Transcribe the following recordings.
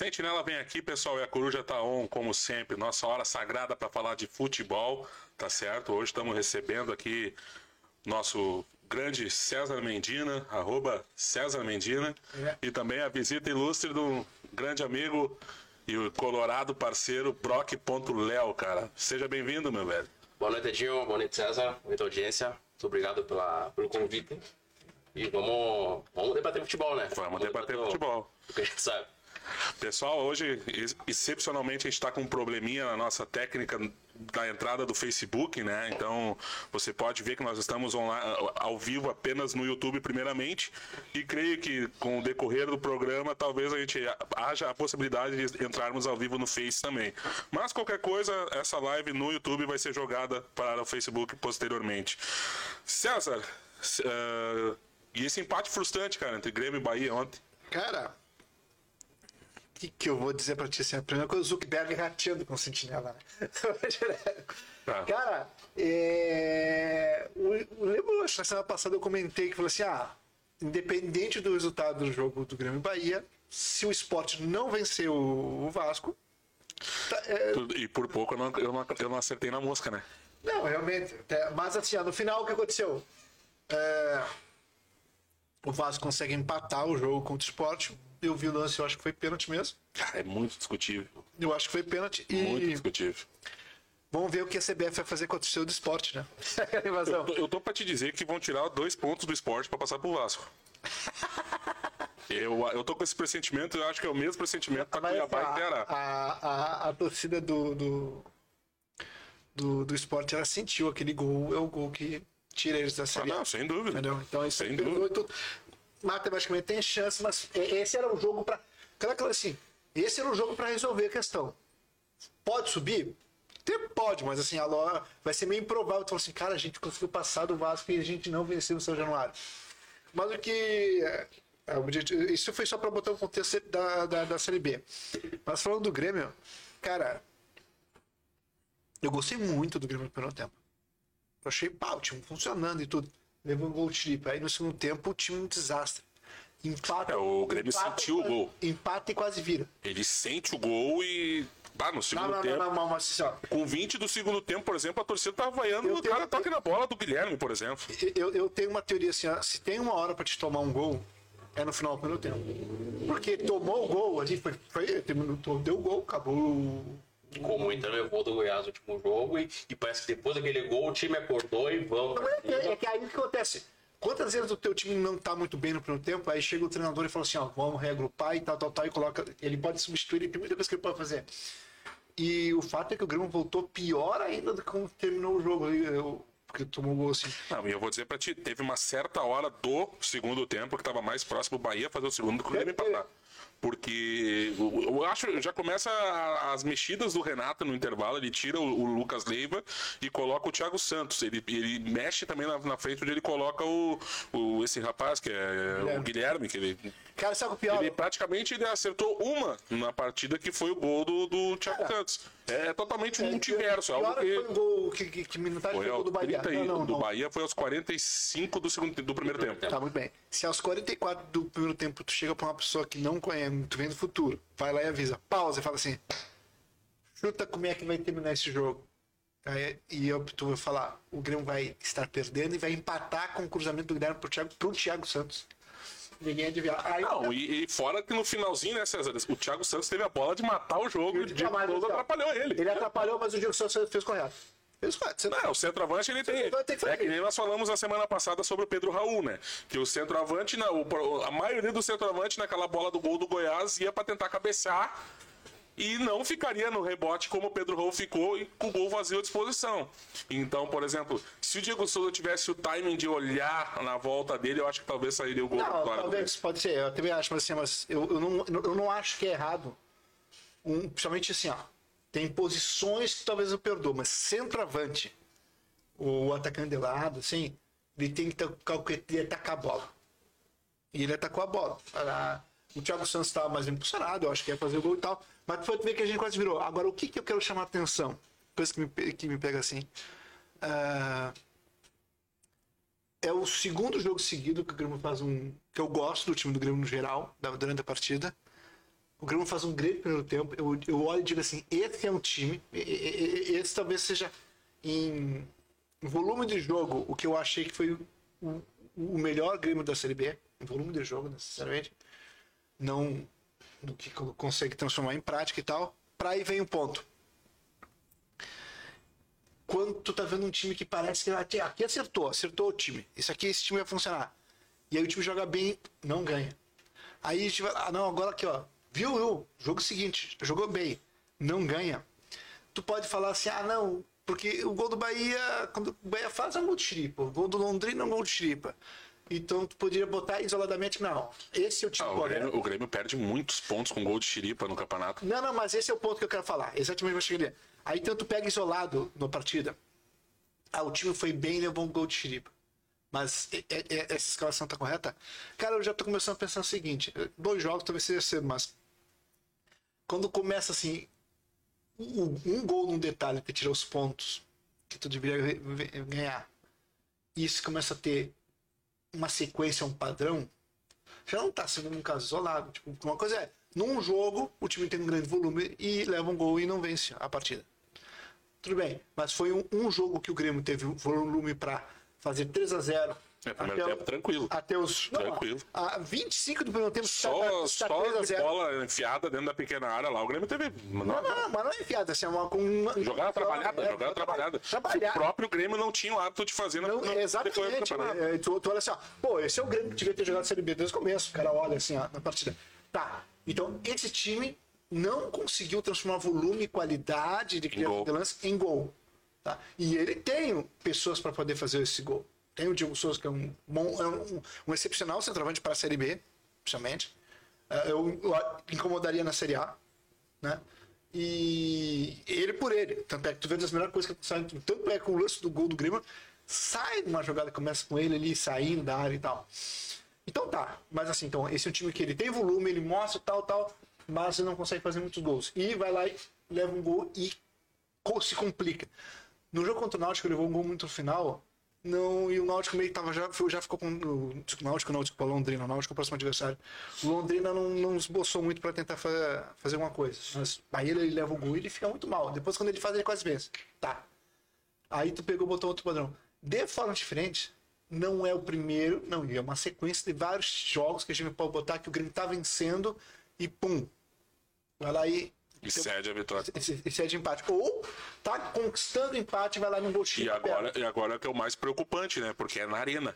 Sentinela vem aqui, pessoal, e a coruja tá on, como sempre. Nossa hora sagrada para falar de futebol, tá certo? Hoje estamos recebendo aqui nosso grande César Mendina, arroba César Mendina, é. e também a visita ilustre do grande amigo e o colorado parceiro Brock.Léo, cara. Seja bem-vindo, meu velho. Boa noite, Edinho. Boa noite, César. Muita audiência. Muito obrigado pela, pelo convite. E vamos, vamos debater futebol, né? Vamos, vamos debater, debater futebol. O que a gente sabe. Pessoal, hoje, excepcionalmente, a gente está com um probleminha na nossa técnica da entrada do Facebook, né? Então, você pode ver que nós estamos online, ao vivo apenas no YouTube, primeiramente, e creio que com o decorrer do programa, talvez a gente haja a possibilidade de entrarmos ao vivo no Face também. Mas, qualquer coisa, essa live no YouTube vai ser jogada para o Facebook posteriormente. César, uh, e esse empate frustrante, cara, entre Grêmio e Bahia ontem? Cara, que, que eu vou dizer pra ti? Assim, a primeira coisa, o Zuckerberg rateando com o Sentinela, né? tá. Cara, é... o, lembro, acho que na semana passada eu comentei que falei assim: ah, independente do resultado do jogo do Grêmio Bahia, se o esporte não vencer o, o Vasco. Tá, é... E por pouco eu não, eu, não, eu não acertei na mosca, né? Não, realmente. Mas assim, no final o que aconteceu? É... O Vasco consegue empatar o jogo contra o esporte eu vi o lance, eu acho que foi pênalti mesmo. É muito discutível. Eu acho que foi pênalti. E... Muito discutível. Vamos ver o que a CBF vai fazer contra o seu do esporte, né? eu, tô, eu tô pra te dizer que vão tirar dois pontos do esporte para passar pro Vasco. eu, eu tô com esse pressentimento, eu acho que é o mesmo pressentimento pra Cuiabá e Ceará. A, a, a torcida do, do, do, do esporte, ela sentiu aquele gol, é o gol que tira eles da série. Ah, não, sem dúvida. Entendeu? Então isso sem dúvida. Tudo matematicamente tem chance, mas esse era o jogo para. Assim, esse era o jogo para resolver a questão. Pode subir? Pode, mas assim, a Ló vai ser meio improvável. Tu assim, cara, a gente conseguiu passar do Vasco e a gente não venceu no São Januário. Mas o que. É, é isso foi só para botar o contexto da, da, da Série B. Mas falando do Grêmio, cara, eu gostei muito do Grêmio no primeiro tempo. Eu achei, pá, o time funcionando e tudo levou um gol trip. Aí no segundo tempo o time é um desastre. Empata. É, o Grêmio sentiu o gol. Empata e quase vira. Ele sente o gol e. Ah, no segundo não, não, tempo. Não, não, não, assim, ó, com 20 do segundo tempo, por exemplo, a torcida tá vaiando o cara toque na bola do Guilherme, por exemplo. Eu, eu tenho uma teoria assim, ó, se tem uma hora para te tomar um gol, é no final do primeiro tempo. Porque tomou o gol ali, foi, foi, deu o gol, acabou ficou muito nervoso do Goiás no último jogo e, e, parece que depois daquele gol o time acordou e vamos. Não, é, que, é que aí o que acontece? Quantas vezes o teu time não tá muito bem no primeiro tempo, aí chega o treinador e fala assim, ó, vamos reagrupar e tal, tal, tal, e coloca. Ele pode substituir, tem muita coisa que ele pode fazer. E o fato é que o Grêmio voltou pior ainda do que quando terminou o jogo. Eu, porque tomou gol assim. Não, e eu vou dizer pra ti, teve uma certa hora do segundo tempo que tava mais próximo do Bahia fazer o segundo do que o Grêmio empatar. Porque eu acho já começa as mexidas do Renato no intervalo. Ele tira o, Lucas Leiva e coloca o Thiago Santos. Ele, ele mexe também na, na frente onde ele coloca o, o, esse rapaz, que é Guilherme. o Guilherme. Que ele, Cara, sabe o pior? Ele praticamente ele acertou uma na partida que foi o gol do, do Thiago Cara, Santos. É totalmente um é, multiverso. Pior que... foi o gol que, que, que minutagem foi, foi o gol do Bahia. Não, não, do não. Bahia foi aos 45 do, segundo, do primeiro tempo. Tá, muito bem. Se aos 44 do primeiro tempo tu chega pra uma pessoa que não conhece, tu vem do futuro, vai lá e avisa, pausa e fala assim, chuta como é que vai terminar esse jogo. Aí, e eu, tu vai falar, o Grêmio vai estar perdendo e vai empatar com o cruzamento do Guilherme pro Thiago, pro Thiago Santos. Ninguém adivinha. Aí, não, e, e, fora que no finalzinho, né, César? O Thiago Santos teve a bola de matar o jogo e o Diego Souza então, atrapalhou ele. Ele atrapalhou, mas o Diego Souza fez correto. Fez correto. Não, o centroavante ele tem. tem é que nem nós falamos na semana passada sobre o Pedro Raul, né? Que o centroavante, a maioria do centroavante naquela bola do gol do Goiás ia para tentar cabecear e não ficaria no rebote como o Pedro Raul ficou e com o gol vazio à disposição. Então, por exemplo, se o Diego Souza tivesse o timing de olhar na volta dele, eu acho que talvez sairia o gol. Não, talvez, pode ser, eu também acho, mas assim, mas eu, eu, não, eu não acho que é errado. Um, principalmente assim, ó, tem posições que talvez eu perdoo, mas centroavante, o atacante de lado, assim, ele tem que atacar a bola. E ele atacou a bola. O Thiago Santos estava mais impulsionado, eu acho que ia fazer o gol e tal. Mas foi ver que a gente quase virou. Agora, o que, que eu quero chamar a atenção? Coisa que me, que me pega assim. Uh, é o segundo jogo seguido que o Grêmio faz um. que eu gosto do time do Grêmio no geral, durante a partida. O Grêmio faz um grande primeiro tempo. Eu, eu olho e digo assim: esse é um time. Esse talvez seja em volume de jogo o que eu achei que foi o, o melhor Grêmio da Série B. Em volume de jogo, necessariamente. Não no que co- consegue transformar em prática e tal. Pra aí vem o ponto. Quando tu tá vendo um time que parece que aqui, aqui acertou, acertou o time. Isso aqui, esse time vai funcionar. E aí o time joga bem, não ganha. Aí a gente vai, ah não, agora aqui ó, viu, viu, jogo seguinte, jogou bem, não ganha. Tu pode falar assim, ah não, porque o gol do Bahia, quando o Bahia faz é um gol de o gol do Londrina é um gol de chiripa. Então tu poderia botar isoladamente, não, esse é o time Ah, o. Grêmio, o Grêmio perde muitos pontos com gol de xiripa no campeonato. Não, não, mas esse é o ponto que eu quero falar. Exatamente o que eu cheguei. Aí tanto pega isolado na partida. Ah, o time foi bem e levou um gol de xiripa. Mas é- é- essa escalação tá correta? Cara, eu já tô começando a pensar o seguinte: dois jogos talvez seja cedo, mas quando começa assim, um, um gol num detalhe que tira os pontos que tu deveria ve- ve- ganhar, isso começa a ter uma sequência, um padrão, já não tá sendo um caso isolado. Tipo, uma coisa é, num jogo, o time tem um grande volume e leva um gol e não vence a partida. Tudo bem, mas foi um, um jogo que o Grêmio teve um volume para fazer 3 a 0 É, primeiro até tempo tranquilo. Até os. não, Tranquilo. A 25 do primeiro tempo, Só, tá- tá só 3 a de 0. bola enfiada dentro da pequena área lá. O Grêmio teve. Não, não, mas não é enfiada, assim, é uma, uma Jogada trabalhada, é, jogada trabalhada. O próprio Grêmio não tinha o hábito de fazer na, Não, exatamente. É, tu, tu olha assim, ó, pô, esse é o Grêmio que devia ter jogado Série B desde o começo. O cara olha assim, ó, na partida. Tá, então esse time não conseguiu transformar volume e qualidade de criação de lance em gol. Tá? E ele tem pessoas para poder fazer esse gol. Tem o Diego Souza, que é um, bom, é um, um excepcional centroavante para a Série B, principalmente. É, Eu, eu incomodaria na Série A. Né? E ele por ele. Tanto é que tu vê das melhores coisas que saem. Tanto é que o lance do gol do Grêmio sai numa jogada que começa com ele ali saindo da área e tal. Então tá. Mas assim, então, esse é um time que ele tem volume, ele mostra tal, tal, mas ele não consegue fazer muitos gols. E vai lá e leva um gol e se complica. No jogo contra o Náutico, ele levou um gol muito no final. Não, e o Náutico meio que tava, já, já ficou com. O Náutico, não, desculpa, Londrina. O Náutico é o próximo adversário. O Londrina não, não esboçou muito para tentar fa- fazer alguma coisa. Mas aí ele, ele leva o gol e ele fica muito mal. Depois, quando ele faz, ele quase vence. Tá. Aí tu pegou botou outro padrão. De forma diferente, não é o primeiro, não, é uma sequência de vários jogos que a gente pode botar que o Grêmio tá vencendo e pum. Vai lá e. E cede a vitória. Esse, esse é de empate. Ou tá conquistando empate e vai lá no gol E agora, e agora é que é o mais preocupante, né? Porque é na arena.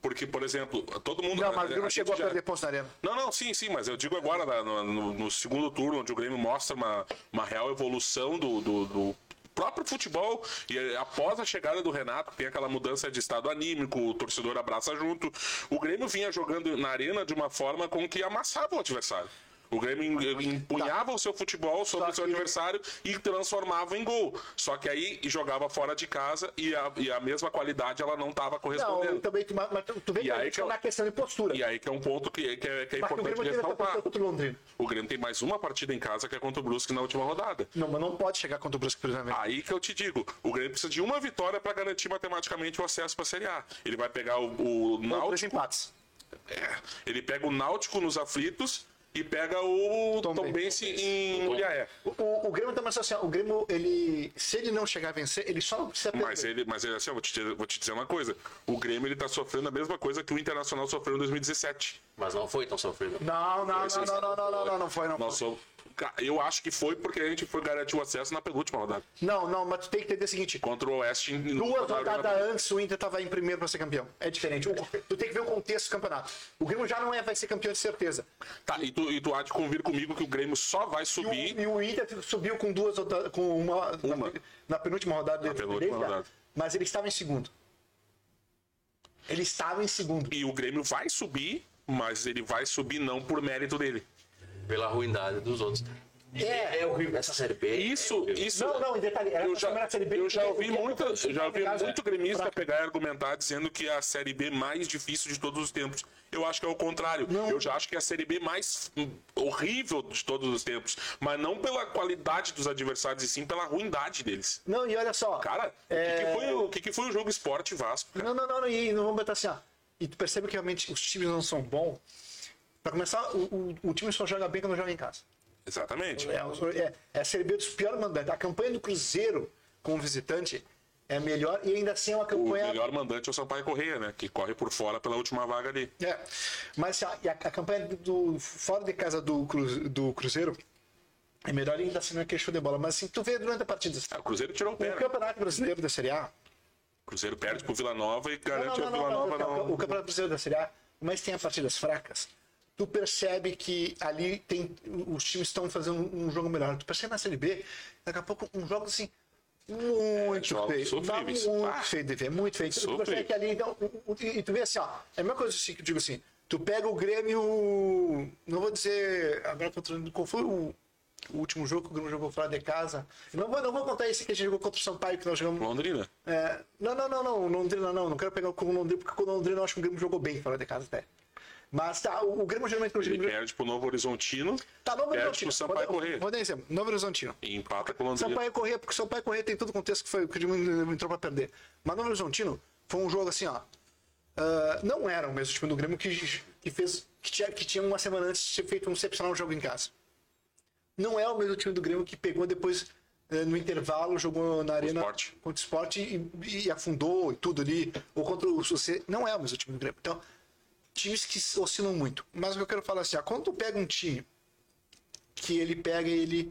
Porque, por exemplo, todo mundo. Não, mas o a Grêmio gente chegou a já- perder pontos na arena. Não, não, sim, sim, mas eu digo agora no, no- no segundo turno, onde o Grêmio mostra uma, uma real evolução do, do- do próprio futebol. E eh, após a chegada do Renato, tem aquela mudança de estado anímico, o torcedor abraça junto. O Grêmio vinha jogando na arena de uma forma com que amassava o adversário. O Grêmio em- empunhava o seu futebol sobre Só o seu que- adversário e transformava em gol. Só que aí jogava fora de casa e a, e a mesma qualidade ela não estava Não, correspondendo. também, tu- mas tu, tu vê E que aí que eu- na questão de postura. E aí que é um ponto que, que é, que é o importante essa ressaltar. o. O Grêmio tem mais uma partida em casa que é contra o Brusque na última rodada. Não, mas não pode chegar contra o Brusque, exemplo. Aí que eu te digo, o Grêmio precisa de uma vitória para garantir matematicamente o acesso para a Série A. Ele vai pegar o, o Náutico, empates. é, ele pega o Náutico nos aflitos e pega o Tom Tombense em Muriaé. O, o, o Grêmio também assim, ó, o Grêmio, ele, se ele não chegar a vencer, ele só não precisa perder. Mas ele, mas ele assim, eu vou te, dizer- vou te dizer uma coisa. O Grêmio ele tá sofrendo a mesma coisa que o Internacional sofreu em 2017. Mas não foi tão sofrido. Não, não, Foi, não, não, não, não, não, não, não foi, não. Nós foi. Eu acho que foi porque a gente foi garantir o acesso na penúltima rodada. Não, não, mas tu tem que entender o seguinte. Contra o Oeste em Duas rodadas antes, o Inter tava em primeiro para ser campeão. É diferente. O- tu tem que ver o contexto do campeonato. O Grêmio já não é, vai ser campeão de certeza. Tá, e tu, e tu há de convir comigo que o Grêmio só vai E o, subir. e o Inter subiu com duas rodadas, com uma, Uma. Na, na penúltima rodada. Na penúltima já. rodada. Mas ele estava em segundo. Ele estava em segundo. E o Grêmio vai subir, mas ele vai subir não por mérito dele. Pela ruindade dos outros. É. é horrível. Essa série B. Isso, isso. Não, não, em detalhe, era Eu pra já, Série B, eu já porque ouvi o que muito, aconteceu já ouvi muito é gremista fraco. pegar e argumentar dizendo que é a Série B mais difícil de todos os tempos. Eu acho que é o contrário. Não. Eu já acho que é a Série B mais hum, horrível de todos os tempos. Mas não pela qualidade dos adversários, e sim pela ruindade deles. Não, e olha só. Cara, É. o, que, que foi, o que, que foi o jogo Esporte Vasco? cara? Não, não, não, não, e não vamos botar assim, ó. E tu percebe que realmente os times não são bons. Pra começar, o, o, o time só joga bem quando joga em casa. Exatamente. É, é, é a Série B dos piores mandantes. A campanha do Cruzeiro como visitante é melhor e ainda assim é uma O campanha. melhor mandante é o Sampaio Correia, né? Que corre por fora pela última vaga ali. É, mas a, a, a campanha do, fora de casa do, Cru- do Cruzeiro é melhor ainda assim não é que é show de bola. Mas assim, tu vê durante a partida. Ah, o Cruzeiro tirou o pé. O né? Campeonato Brasileiro da Série A. O Cruzeiro perde pro Vila Nova e garante Não, a não, Vila não, não, Nova não, não. O Campeonato Brasileiro da Série A, mas tem as partidas fracas. Tu percebe que ali tem. Os times estão fazendo um jogo melhor. Tu percebe na Série B, daqui a pouco um jogo assim. Muito jogos feio. Sofríveis. muito Ah, feio de ver, muito feio. Tu percebe que ali, então, e tu vê assim, ó. É a mesma coisa assim que eu digo assim. Tu pega o Grêmio. Não vou dizer. Agora. Qual foi o, o último jogo que o Grêmio jogou fora de casa? Não vou, não vou contar esse que a gente jogou contra o Sampaio, que nós jogamos. Londrina. É, não, não, não, não, Londrina não, não quero pegar com o Londrina, porque com o Londrina eu acho que o Grêmio jogou bem fora de casa até. Mas tá, o, o Grêmio geralmente Ele o Grêmio, perde pro Novo Horizontino Tá, Novo perde Horizontino. pro Sampaio Vou- Correia. Vou dar exemplo, Novo Horizontino. e empata com o Londrina. Sampaio Correia, porque Sampaio Correia tem todo o contexto que foi que o Grêmio entrou pra perder. Mas Novo Horizontino foi um jogo assim, ó. ah, não era o mesmo time do Grêmio que, que fez. Que tinha, que tinha uma semana antes de ter feito um excepcional jogo em casa. Não é o mesmo time do Grêmio que pegou depois, eh, no intervalo, jogou na arena Sport. contra o esporte e, e afundou e tudo ali. Ou contra o você Não é o mesmo time do Grêmio. Então, times que oscilam muito. Mas o que eu quero falar é assim, ó, quando tu pega um time que ele pega ele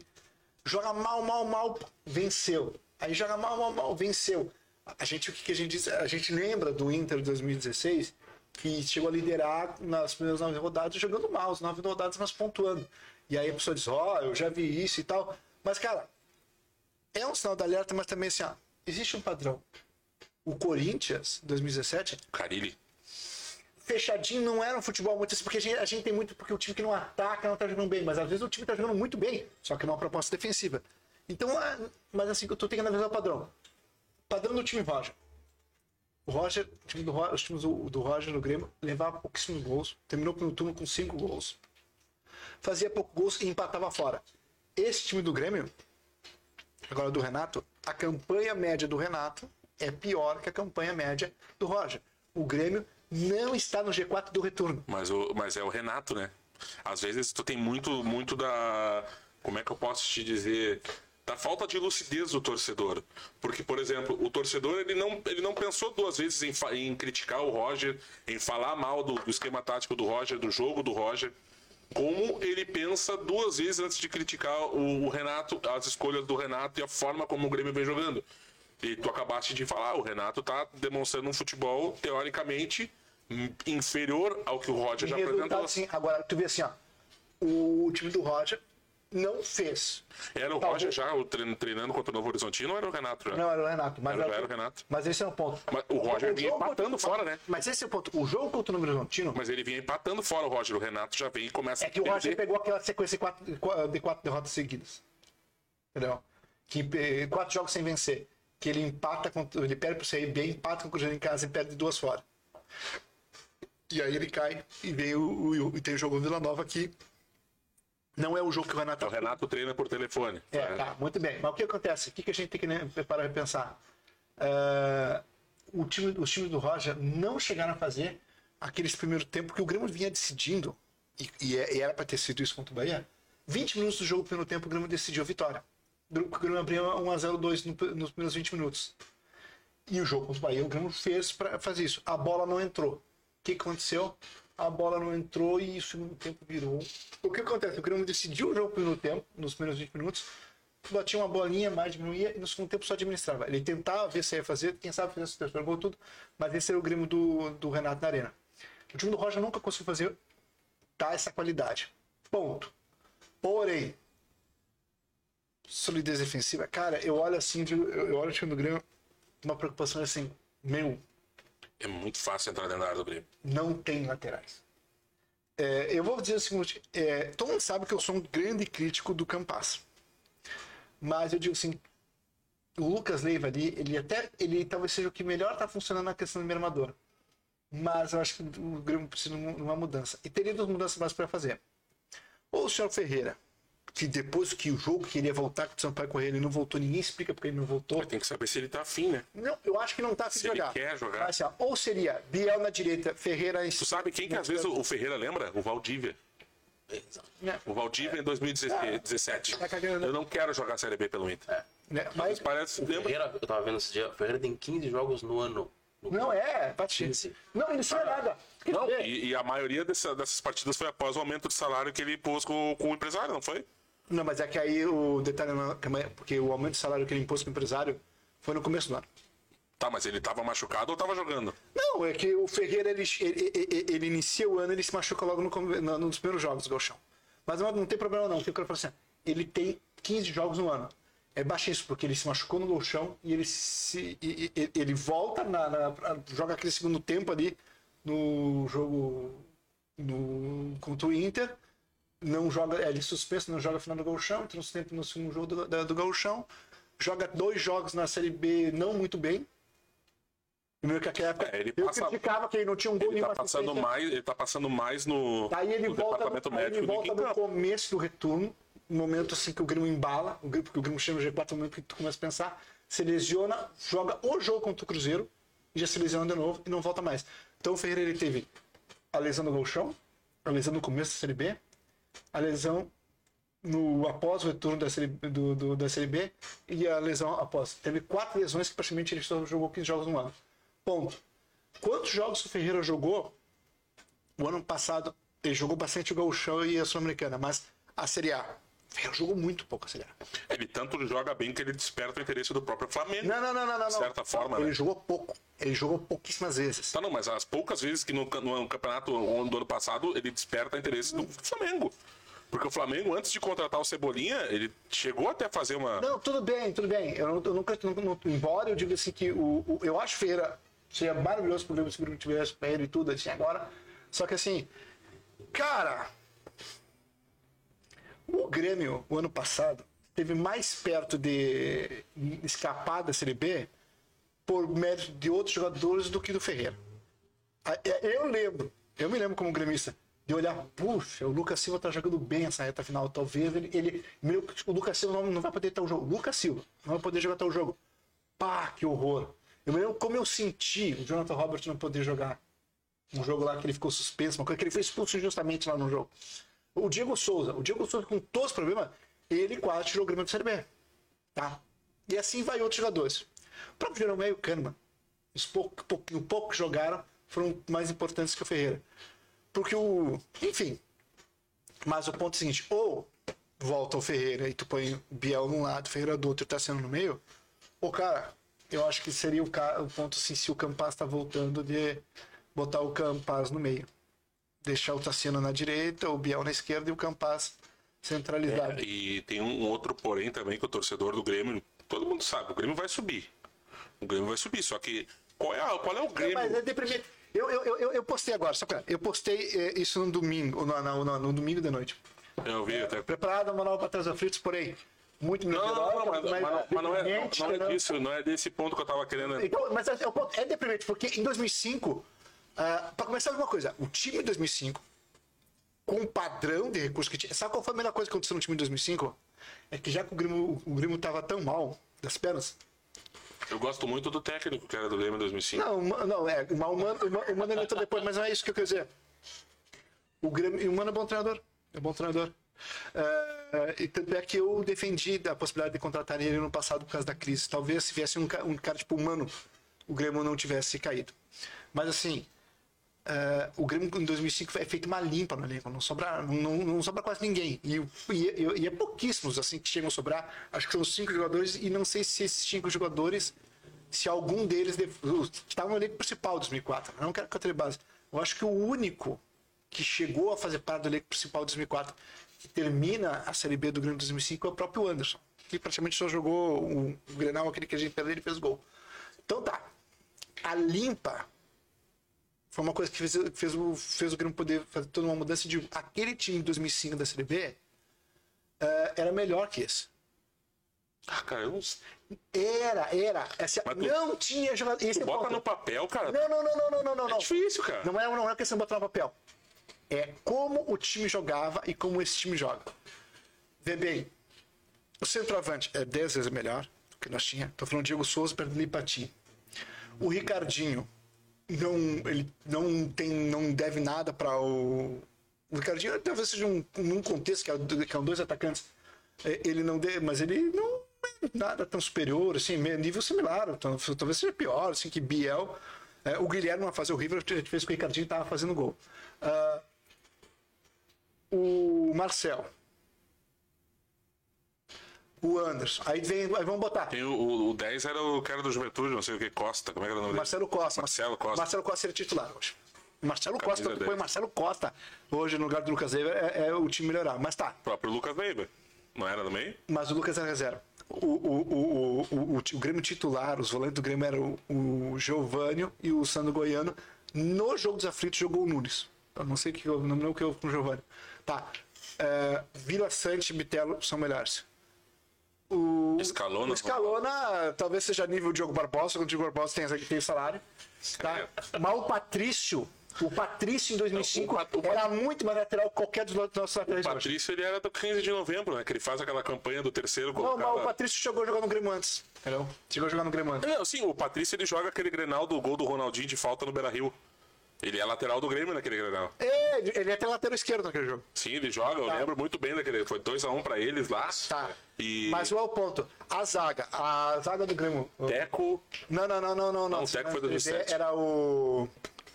joga mal, mal, mal, venceu. Aí joga mal, mal, mal, venceu. A gente, o que, que a gente diz? A gente lembra do Inter de 2016, que chegou a liderar nas primeiras nove rodadas jogando mal, as nove rodadas, mas pontuando. E aí a pessoa diz, ó, eu já vi isso e tal. Mas, cara, é um sinal de alerta, mas também assim, ó, existe um padrão. O Corinthians, 2017, Carilli. Fechadinho não era um futebol muito assim, porque a gente, a gente tem muito porque o time que não ataca não tá jogando bem, mas às vezes o time tá jogando muito bem, só que não é uma proposta defensiva. Então, ah, mas assim, tu tem que analisar o padrão. Padrão do time Roger. O Roger, o time do, Ro- os times do, do Roger no Grêmio levava pouquíssimos gols, terminou o primeiro turno com cinco gols. Fazia pouco gols e empatava fora. Esse time do Grêmio, agora do Renato, a campanha média do Renato é pior que a campanha média do Roger. O Grêmio não está no G4 do retorno. Mas, o, mas é o Renato, né? Às vezes tu tem muito, muito da. Como é que eu posso te dizer? Da falta de lucidez do torcedor. Porque, por exemplo, o torcedor ele não, ele não pensou duas vezes em, em criticar o Roger, em falar mal do, do esquema tático do Roger, do jogo do Roger. Como ele pensa duas vezes antes de criticar o, o Renato, as escolhas do Renato e a forma como o Grêmio vem jogando. E tu acabaste de falar, o Renato tá demonstrando um futebol, teoricamente, inferior ao que o Roger já apresentou. assim, agora, tu vê assim, ó. O time do Roger não fez. Era o Talvez- Roger já o trein- treinando contra o Novo Horizontino ou era o Renato já? Não, era o Renato. Mas, Era- era o Renato. mas esse é o ponto. Mas o Roger vinha jogo empatando contra- fora, né? Mas esse é o ponto. O jogo contra o Número Horizontino Mas ele vinha empatando fora o Roger. O Renato já vem e começa é que o Roger perder. pegou aquela sequência de quatro, de quatro derrotas seguidas. Entendeu? Que, eh, quatro jogos sem vencer. Que ele empata, contra, ele perde pro CRB, empata com o Cruzeiro em casa e perde duas fora. E aí ele cai e veio o, o- e tem o jogo Vila Nova que não é o jogo que o Renato O Renato treina por telefone. É, né? tá, muito bem. Mas o que acontece? O que, que a gente tem que né, parar e pensar? É, o time, os times do Roger não chegaram a fazer aqueles primeiro tempo que o Grêmio vinha decidindo, e, e é- era para ter sido isso contra o Bahia. 20 minutos do jogo do primeiro tempo, o Grêmio decidiu a vitória. O Grêmio abria 1x0-2 no- nos primeiros 20 minutos. E o jogo contra o Bahia, o Grêmio fez para fazer isso. A bola não entrou. Que aconteceu? A bola não entrou e o segundo tempo virou. O que acontece? O Grêmio decidiu o jogo no tempo, nos primeiros 20 minutos, batia uma bolinha, mais diminuía, e no segundo tempo só administrava. Ele tentava ver se ia fazer, quem sabe fazer o terceiro gol, tudo, mas esse era o Grêmio do, do Renato na Arena. O time do Roger nunca conseguiu fazer tá, essa qualidade. Ponto. Porém, solidez defensiva, cara, eu olho assim, eu olho o time do Grêmio, uma preocupação assim, meu, É muito fácil entrar dentro da área do Grêmio. não tem laterais. É, eu vou dizer o seguinte: é, todo mundo sabe que eu sou um grande crítico do Campas. Mas eu digo assim: o Lucas Leiva ali, ele até. Ele talvez seja o que melhor está funcionando na questão do meio armador. Mas eu acho que o Grêmio precisa de uma mudança. E teria duas mudanças mais para fazer. Ou o senhor Ferreira, que depois que o jogo queria voltar com o Sampaio Correia, ele não voltou, ninguém explica porque ele não voltou. Tem que saber se ele tá afim, né? Não, eu acho que não tá afim de Se ele jogar. quer jogar. Mas, assim, ó, ou seria Biel na direita, Ferreira em Tu sabe quem que às vezes o Ferreira lembra? O Valdívia. O Valdívia em 2017. Tá cagando. Eu não quero jogar Série B pelo Inter. É. Né? Mas Mas, parece. O Lembra? Ferreira, eu tava vendo esse dia, o Ferreira tem 15 jogos no ano. No- não é, bati. 15. Não, ele não é nada. Não, e, e a maioria dessa- dessas partidas foi após o aumento de salário que ele pôs com, com o empresário, não foi? Não, mas é que aí o detalhe não é porque o aumento de salário que ele impôs para o empresário foi no começo do ano. Tá, mas ele tava machucado ou tava jogando? Não, é que o Ferreira ele, ele, ele- ele inicia o ano ele se machuca logo no, no- nos primeiros jogos do Galchão. Mas não, não tem problema não, porque eu quero falar assim, ele tem 15 jogos no ano. É baixíssimo, porque ele se machucou no Galchão e ele se e- e- ele volta na, na- joga aquele segundo tempo ali no jogo no, contra o Inter. Não joga, é, ele é suspenso, não joga final do Gauchão, entra no tempo no segundo jogo do, da- do Gauchão, joga dois jogos na Série B não muito bem. Primeiro que naquela época É, ele eu passa- criticava que ele não tinha um gol Ele tá passando mais, ele tá passando mais no, Aí ele no volta, departamento no, médico ele do volta no começo do retorno, no momento assim que o Grêmio embala, o Grêmio, porque o Grêmio chama o G4 no momento que tu começa a pensar, se lesiona, joga o jogo contra o Cruzeiro, e já se lesiona de novo e não volta mais. Então o Ferreira ele teve a lesão no Golchão, a lesão no começo da Série B, a lesão no após o retorno da série, do, do- da Série B e a lesão após. Teve quatro lesões que praticamente ele só jogou 15 jogos no ano. Ponto. Quantos jogos o Ferreira jogou o ano passado? Ele jogou bastante o Gauchão e a Sul-Americana, mas a Série A. O Ferreira jogou muito pouco a Série A. Ele tanto joga bem que ele desperta o interesse do próprio Flamengo. Não, não, não, não, não. De certa não. forma, Ele né? jogou pouco. Ele jogou pouquíssimas vezes. Tá, não, mas as poucas vezes que no, no campeonato do ano passado ele desperta interesse do Flamengo. Porque o Flamengo, antes de contratar o Cebolinha, ele chegou até a fazer uma. Não, tudo bem, tudo bem. Eu, eu nunca, não, não- embora eu diga assim que o, o- eu acho Feira seria maravilhoso pro Grêmio se o Grêmio tivesse ele e tudo assim agora. Só que assim, cara, o Grêmio o ano passado teve mais perto de escapar da Série B por mérito de outros jogadores do que do Ferreira. Eu lembro, eu me lembro como gremista, de olhar, puxa, o Lucas Silva tá jogando bem essa reta final, talvez ele. ele meu, o Lucas Silva não, não vai poder ter o jogo. Lucas Silva não vai poder jogar o jogo. Pá, que horror. Eu me lembro como eu senti o Jonathan Robert não poder jogar. Um jogo lá que ele ficou suspenso, uma coisa que ele foi expulso justamente lá no jogo. O Diego Souza, o Diego Souza com todos os problemas, ele quase tirou o Grêmio do Série B. Tá? E assim vai outros jogadores. O próprio Jeromel e o Kahneman, os pouco, pouco, que jogaram, foram mais importantes que o Ferreira. Porque o. Enfim. Mas o ponto é o seguinte: ou volta o Ferreira e tu põe o Biel num lado, o Ferreira do outro e tá sendo no meio, ou cara, eu acho que seria o, ca- o ponto assim, se o Campas tá voltando de botar o Campas no meio. Deixar o Tassiano na direita, o Biel na esquerda e o Campas centralizado. E tem um outro porém também que o torcedor do Grêmio, todo mundo sabe, o Grêmio vai subir. O Grêmio vai subir, só que qual é, a- qual é o Grêmio? Mas é deprimente. Eu, eu, eu, eu postei agora, qual é? Eu postei eh, isso no domingo, no, no, no, no domingo de noite. Eu vi até. Preparado, manual para trás aflitos, porém, muito Não, não, não, mas, mas, não- mas não, é, não é disso, não é desse ponto que eu tava querendo. Então, mas é, é é deprimente, porque em 2005, ah, para começar uma coisa, o time de 2005, com o padrão de recursos que tinha, sabe qual foi a melhor coisa que aconteceu no time de 2005? É que já que o Grêmio, o Grêmio tava tão mal das pernas, Eu gosto muito do técnico que era do Grêmio em 2005. Não, uma- não, é, o Mano, o Mano entrou depois, mas não é isso que eu quero dizer. O Grêmio, o Mano é bom treinador, é bom treinador. É, e tanto é que eu defendi a possibilidade de contratar ele no passado por causa da crise. Talvez se viesse um, um cara tipo o Mano, o Grêmio não tivesse caído. Mas assim, é, o Grêmio em 2005 é feito uma limpa no elenco, não sobra, não, não, sobra quase ninguém. E, e, e- é pouquíssimos assim que chegam a sobrar. Acho que são cinco jogadores e não sei se esses cinco jogadores, se algum deles que estavam no elenco principal de 2004. Eu não quero categoria base. Eu acho que o único que chegou a fazer parte do elenco principal de 2004 que termina a Série B do Grêmio de 2005 é o próprio Anderson, que praticamente só jogou o, o Grenal, aquele que a gente perdeu, ele fez gol. Então tá. A limpa foi uma coisa que fez, fez, o, fez o Grêmio poder fazer toda uma mudança de aquele time de 2005 da Série B eh, era melhor que esse. Ah, cara, eu não. Era, era. Essa, tu- não tinha jogador. Esse é Bota ponto. no papel, cara. Não, não, não, não, não, não, não. É não. difícil, cara. Não é, não é questão de botar no papel. É como o time jogava e como esse time joga. Vê bem, o centroavante é 10 vezes melhor do que nós tinha. Tô falando Diego Souza perto do Lipati. O Ricardinho não, ele não tem, não deve nada para o, Ricardinho talvez seja um, num contexto que é, que é dois atacantes. é, Ele não dê, mas ele não é nada tão superior, assim, nível similar. Então, talvez seja pior, assim, que Biel. É, o Guilherme numa fase horrível, fez com o Ricardinho tava fazendo gol. Ah, o Marcel. O Anderson. Aí vem, aí vamos botar. Tem o, o, o 10 era o cara do Juventude, não sei o que, Costa. Como é que era o nome dele? Marcelo Costa. Marcelo Costa. Marcelo Costa seria titular hoje. Marcelo Camisa Costa, põe 10. Marcelo Costa hoje no lugar do Lucas Weber, é, é o time melhorar. Mas tá, O próprio Lucas Weber. Não era no meio? mas o Lucas era reserva. O, o, o, o, o, o, o Grêmio titular, os volantes do Grêmio eram o, o Giovânio e o Sandro Goiano. No jogo dos aflitos jogou o Nunes. Eu não sei o que eu não lembro o que eu com o Giovânio. Tá. É, Vila Sante e Bitelo são melhores. O Escalona. o Escalona talvez seja nível Diogo Barbosa, quando o Diogo Barbosa tem, tem salário. Tá? Mas o Patrício, o Patrício em 2005 O Pat- o Pat- era muito mais lateral que qualquer dos nossos O laterais hoje. Patrício, ele era do 15 de novembro, né? Que ele faz aquela campanha do terceiro Não, mas o colocado. Patrício chegou a jogar no Grêmio antes. Entendeu? Chegou a jogar no Grêmio antes. Não, sim, o Patrício ele joga aquele Grenal do gol do Ronaldinho de falta no Beira-Rio. Ele é lateral do Grêmio naquele Grenal. É, ele é até lateral esquerdo naquele jogo. Sim, ele joga, eu lembro muito bem daquele. Foi 2x1 pra eles lá. Tá. E Mas qual é o ponto? A zaga. A zaga do Grêmio. Teco. Não, não, não, não, não. Não, o Teco foi 2007. Era o.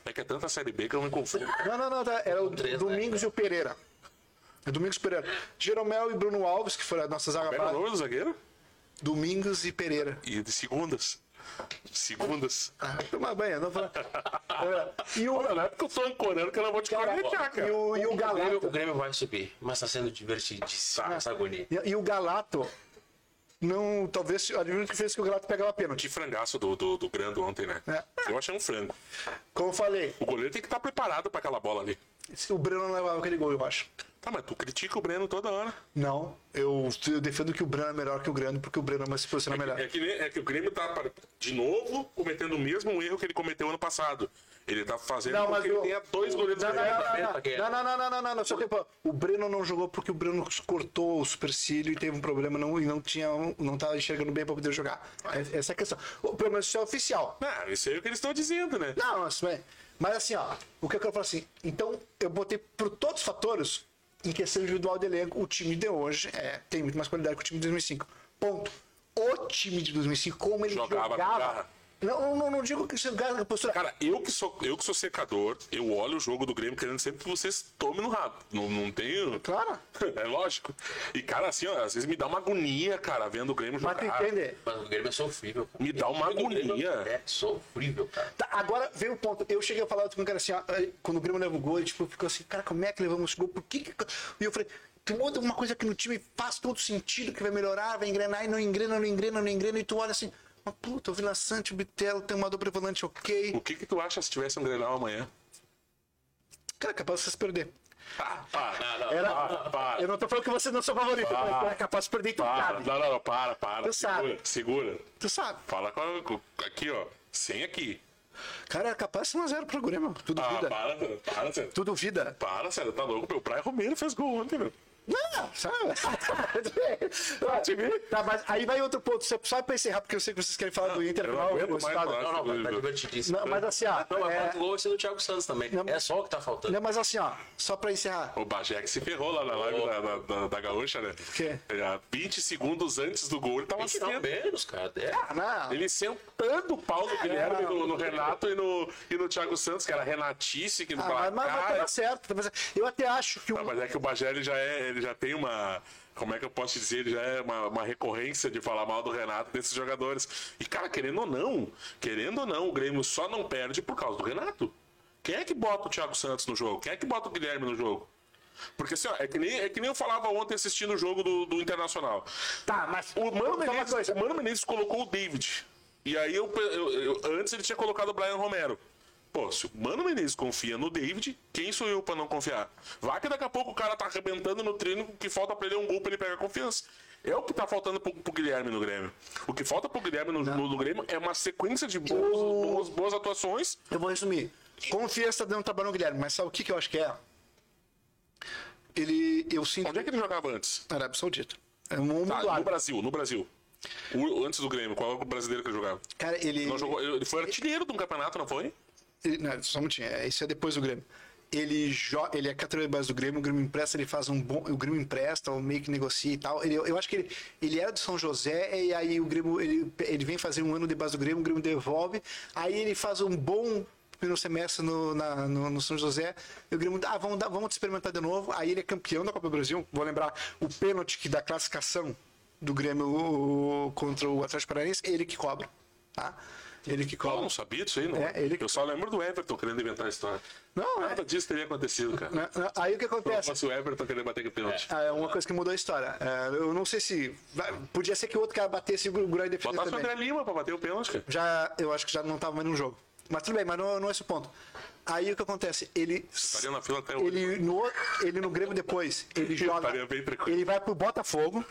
É que é tanta série B que eu me confundo. Não, não, não. tá, Era o Três, né? Domingos e o Pereira. É Domingos e Pereira. Jeromel e Bruno Alves, que foi a nossa zaga Pega o nome do zagueiro? Domingos e Pereira. E de segundas. Segundas. Ah, Toma banho, não vou... É, E o, Olha, não é porque eu tô ancorando que eu não vou te cornetar, e cara. o, e o O Grêmio, o Galato. Grêmio vai subir, mas tá sendo divertidíssimo essa agonia. E, e o Galato. Não, talvez. O que fez que o Galato pegava pênalti. Que frangaço do, do, do Grando ontem, né? É. Eu achei um frango. Como eu falei, O goleiro tem que estar preparado pra aquela bola ali. O Breno não levava aquele gol, eu acho. Tá, mas tu critica o Breno toda hora. Não, eu, eu defendo que o Breno é melhor que o Grêmio, porque o Breno é mais se posiciona melhor. É que, é que o Grêmio tá para- de novo cometendo o mesmo erro que ele cometeu ano passado. Ele tá fazendo Não, mas o- tenha dois goleiros Não, não, não, não, não, não, não, não, não, só que, o Breno não jogou porque o Breno cortou o supercílio e teve um problema não, e não tinha, não tava enxergando bem pra poder jogar. É- Essa é a questão. O problema isso é oficial. Não, isso aí é o que eles estão dizendo, né? Não, mas, mas assim, ó, o que eu quero falar assim, então eu botei por todos os fatores, em questão individual de elenco, o time de hoje é, tem muito mais qualidade que o time de 2005. Ponto. O time de 2005, como ele Jogava jogava. Não, não, não digo que você garra postura. Cara, eu que sou eu que sou secador, eu olho o jogo do Grêmio querendo sempre que vocês tomem no rabo. Não, não tenho. Claro. É lógico. E, cara, assim, ó, às vezes me dá uma agonia, cara, vendo o Grêmio Mas jogar. tu entende? Mas o Grêmio é sofrível, cara. Me dá uma O agonia. É sofrível, cara. Tá, agora vem o ponto. Eu cheguei a falar com o cara assim, ó, quando o Grêmio leva o gol, ele tipo, ficou assim, cara, como é que levamos esse gol? Por que que... E eu falei, tu muda uma coisa que no time faz todo sentido, que vai melhorar, vai engrenar, e não engrena, não engrena, não engrena, e tu olha assim, mas puta, o Vila Sante, o Bitelo, tem uma dobra volante ok. O que que tu acha se tivesse um Grenal amanhã? Cara, é capaz de vocês perder. Ah, para. Não, não. Era... Para, para. Eu não tô falando que você não sou favorito, eu falei que era capaz de perder e tu Para, sabe. não, não, não, para, para. Tu segura, sabe. segura. Tu sabe. Fala com, a- com- aqui, ó. Sem aqui. Cara, era capaz de ser 1x0 pro Grêmio. Tu Ah, duvida? para, para, César. Tu duvida? Para, César, tá louco? Meu Praia Romero fez gol ontem, meu. Não, sabe? tá, mas aí vai outro ponto. Sabe pra encerrar, porque eu sei que vocês querem falar do Inter. eu não afinal, aguento o mais falar. Não, não, vai, vai divertidíssimo. Não, mas assim, ó. Não, mas é- vai ser do Thiago Santos também. Não. É só o que tá faltando. Não, mas assim, ó, só pra encerrar. O Bagé que se ferrou lá na live da, da, da, da Gaúcha, né? quê? É, 20 segundos antes do gol, ele tava não, sentando. menos, cara. É. Ah, não. Ele sentando o pau no Guilherme, não. no, no Renato e no, e no Thiago Santos, que era Renatice, que no Ah, mas, mas, mas tá certo. tá. Eu até acho que o. Não, mas é que o Bagé já, é, ele já tem uma. Como é que eu posso dizer? Ele já é uma, uma recorrência de falar mal do Renato desses jogadores. E, cara, querendo ou não, querendo ou não, o Grêmio só não perde por causa do Renato. Quem é que bota o Thiago Santos no jogo? Quem é que bota o Guilherme no jogo? Porque assim, ó, é que nem, é que nem eu falava ontem assistindo o jogo do, do Internacional. Tá, mas. O Mano, Menezes, o Mano Menezes colocou o David. E aí eu, eu- eu- antes ele tinha colocado o Brian Romero. Pô, se o Mano Menezes confia no David, quem sou eu pra não confiar? Vai que daqui a pouco o cara tá arrebentando no treino, o que falta pra ele é um gol pra ele pegar confiança. É o que tá faltando pro, pro Guilherme no Grêmio. O que falta pro Guilherme no, no, no Grêmio é uma sequência de boas, boas, boas atuações. Eu vou resumir. Confiança dando trabalho no Guilherme, mas sabe o que, que eu acho que é? Ele. Eu sinto. Onde é que ele jogava antes? Na Arábia Saudita. É um mundo Tá, no. Brasil, no Brasil. O- antes do Grêmio, qual é o brasileiro que ele jogava? Cara, ele. Jogou, ele foi artilheiro de um campeonato, não foi? Não, só um minutinho, é, isso é depois do Grêmio. ele, jo- ele é categoria de base do Grêmio, o Grêmio empresta, ele faz um bom. O Grêmio empresta, ou meio que negocia e tal. Ele, eu acho que ele, ele era do São José, e aí o Grêmio ele, ele vem fazer um ano de base do Grêmio, o Grêmio devolve, aí ele faz um bom primeiro semestre no, na- no, no São José, e o Grêmio, ah, vamos, vamos experimentar de novo. Aí ele é campeão da Copa do Brasil. Vou lembrar o pênalti que da classificação do Grêmio contra o Atlético Paranaense, ele que cobra. Tá? Ele que Eu cobra. não sabia disso aí, não. É, ele- Eu só lembro do Everton querendo inventar a história. Não, é- Nada disso teria acontecido, cara. Né? Aí o que Se acontece? fosse o Everton querendo bater com o pênalti. Ah, É uma coisa que mudou a história. É, eu não sei se. podia ser que o outro cara batesse o Groi defendesse Botasse o também. André Lima pra bater o pênalti, cara. Já, eu acho que já não estava mais no jogo. Mas tudo bem, mas não, não é esse o ponto. Aí o que acontece? Ele. Estaria na fila até hoje. Ele no, ele no Grêmio depois, ele joga. Bem. Ele vai pro Botafogo.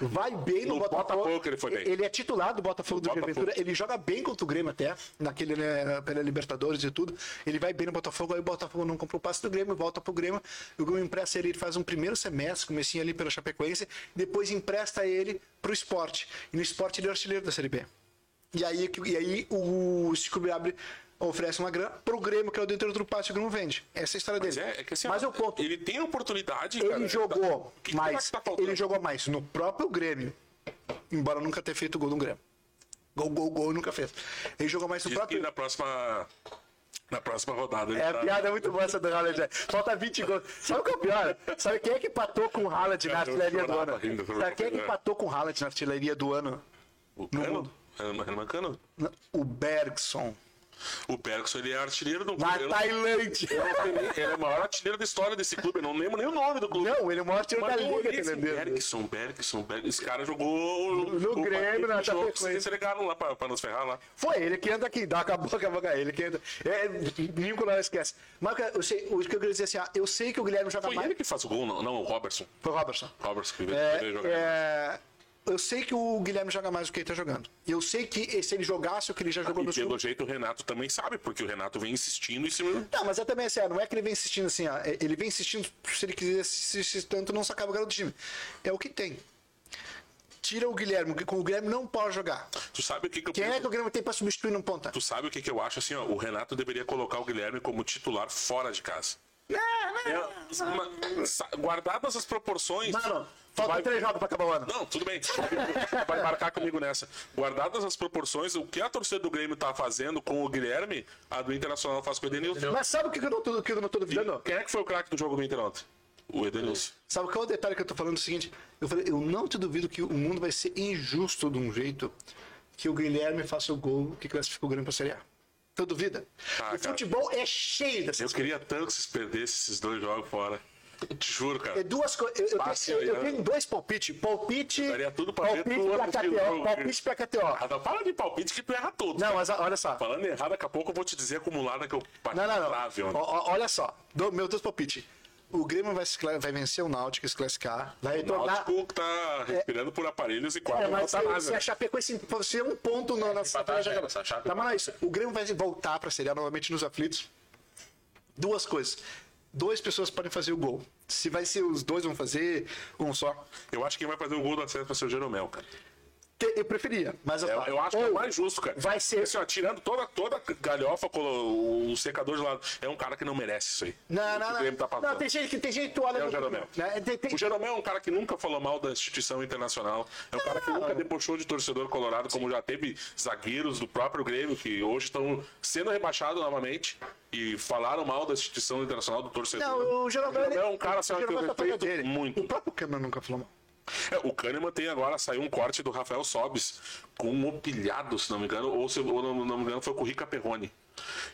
Vai bem no, No Botafogo. Botafogo ele foi bem. Ele é titular do Botafogo do Jair Botafogo. Ventura. Ele joga bem contra o Grêmio até, naquele, né, pela Libertadores e tudo. Ele vai bem no Botafogo, aí o Botafogo não compra o passe do Grêmio, volta pro Grêmio. O Grêmio empresta ele, ele faz um primeiro semestre, comecinho ali pela Chapecoense, depois empresta ele pro esporte. E no esporte ele é artilheiro da Série B. E aí, e aí o Chico Abre oferece uma grana pro Grêmio, que é o detentor do passe, o Grêmio vende. Essa é a história Mas dele. é, é que assim, Mas ó, o ponto, ele tem a oportunidade, ele cara. jogou que que será mais. que tá ele jogou mais no próprio Grêmio, embora nunca tenha feito gol no Grêmio. Gol, gol, gol, nunca fez. Ele jogou mais no Diz que próprio. na próxima. Na próxima rodada. É, a tá- piada é muito boa essa do Haaland. né? Falta 20 gols. Sabe o que é o pior? Sabe quem é que empatou com o Haaland na Eu artilharia do ano? rindo, eu Sabe quem é que chorava. empatou com o Haaland na artilharia do ano? O Cano? O Bergson. O Bergson, ele é artilheiro do Na clube. Não- Tailândia. Ele é o maior artilheiro da história desse clube. Eu não lembro nem o nome do clube. Não, ele é o maior artilheiro da liga, tá entendendo? Bergson, Bergson, Bergson. Esse cara jogou No o- Grêmio, na Chapecoense. Eles ligaram lá pra, pra nos ferrar lá. Foi ele que anda aqui, dá acabou, acabou, acabou, ele que anda. É, Nico não esquece. Mas eu sei, o que eu queria dizer assim, ah, eu sei que o Guilherme joga Foi mais. ele que faz o gol, não, não o Robertson. Foi o Robertson. Robertson que veio, É, jogar. é, eu sei que o Guilherme joga mais do que ele tá jogando. Eu sei que se ele jogasse o que ele já jogou E no pelo clubes. jeito o Renato também sabe, porque o Renato vem insistindo em cima. Não, mas é também assim, ah, não é que ele vem insistindo assim, ah, é- ele vem insistindo, se ele quisesse insistir tanto, não sacava o garoto do time. É o que tem. Tira o Guilherme, com o Guilherme não pode jogar. Tu sabe o que, que eu Quem é que o Guilherme tem pra substituir no ponta? Tu sabe o que, que eu acho assim, ó? O Renato deveria colocar o Guilherme como titular fora de casa. É, uma- sa- guardadas as proporções. Mano, falta vai- três jogos pra acabar o ano. Não, tudo bem. Vai marcar comigo nessa. Guardadas as proporções, o que a torcida do Grêmio tá fazendo com o Guilherme, a do Internacional faz com o Edenilson. Mas sabe o que eu não tô, que eu não tô duvidando? Quem é que foi o craque do jogo do Inter ontem? O Edenilson. Sabe qual é o detalhe que eu tô falando? É o seguinte, eu falei, eu não te duvido que o mundo vai ser injusto de um jeito que o Guilherme faça o gol que classifica o Grêmio pra Série A. Tu duvida? Ah, o cara. futebol é cheio dessas Eu coisas. queria tanto que vocês perdessem esses dois jogos fora. Te juro, cara. É duas coisas. Eu, eu, tenho, eu, eu né? tenho dois palpites. Palpite. Daria tudo pra ver palpite tu pra KTO. Palpite pra KTO. Ah, Fala de palpite que tu erra tudo. Não, mas olha só. Falando errado, daqui a pouco eu vou te dizer acumulada que eu Não, não, não. trave olha só. Do, meu dois palpites. O Grêmio vai, vai vencer o Náutico, se classificar. Vai O retornar. Náutico que tá respirando por aparelhos e quase É, mas se, se a Chapecoense fosse um ponto na, na empatar, já essa Chape- Tá, mas é isso. O Grêmio vai voltar pra Série A novamente nos aflitos. Duas coisas. Duas pessoas podem fazer o gol. Se vai ser os dois vão fazer, um só. Eu acho que quem vai fazer o gol do acesso vai ser o Jeromel, cara. Eu preferia, mas Eu, eu acho que é Ou o mais justo, cara. Vai ser. Assim, ó, tirando toda, toda a galhofa, colo- o secador de lado. É um cara que não merece isso aí. Não, O não, o não. Tá não, tem gente que tem gente que olha. É o Jeromel. né, tem- tem- O Jeromel é um cara que nunca falou mal da instituição internacional. É um cara que nunca debochou de torcedor colorado, como já teve zagueiros do próprio Grêmio, que hoje estão sendo rebaixados novamente e falaram mal da instituição internacional do torcedor. Não, o Jeromel, é um cara assim, o que eu Jeromel tá respeito dele. muito. O próprio Câmara nunca falou mal. É, o Kahneman tem agora, saiu um corte do Rafael Sobis com um pilhado, se não me engano, ou se ou não, não me engano foi com o Rica Perrone.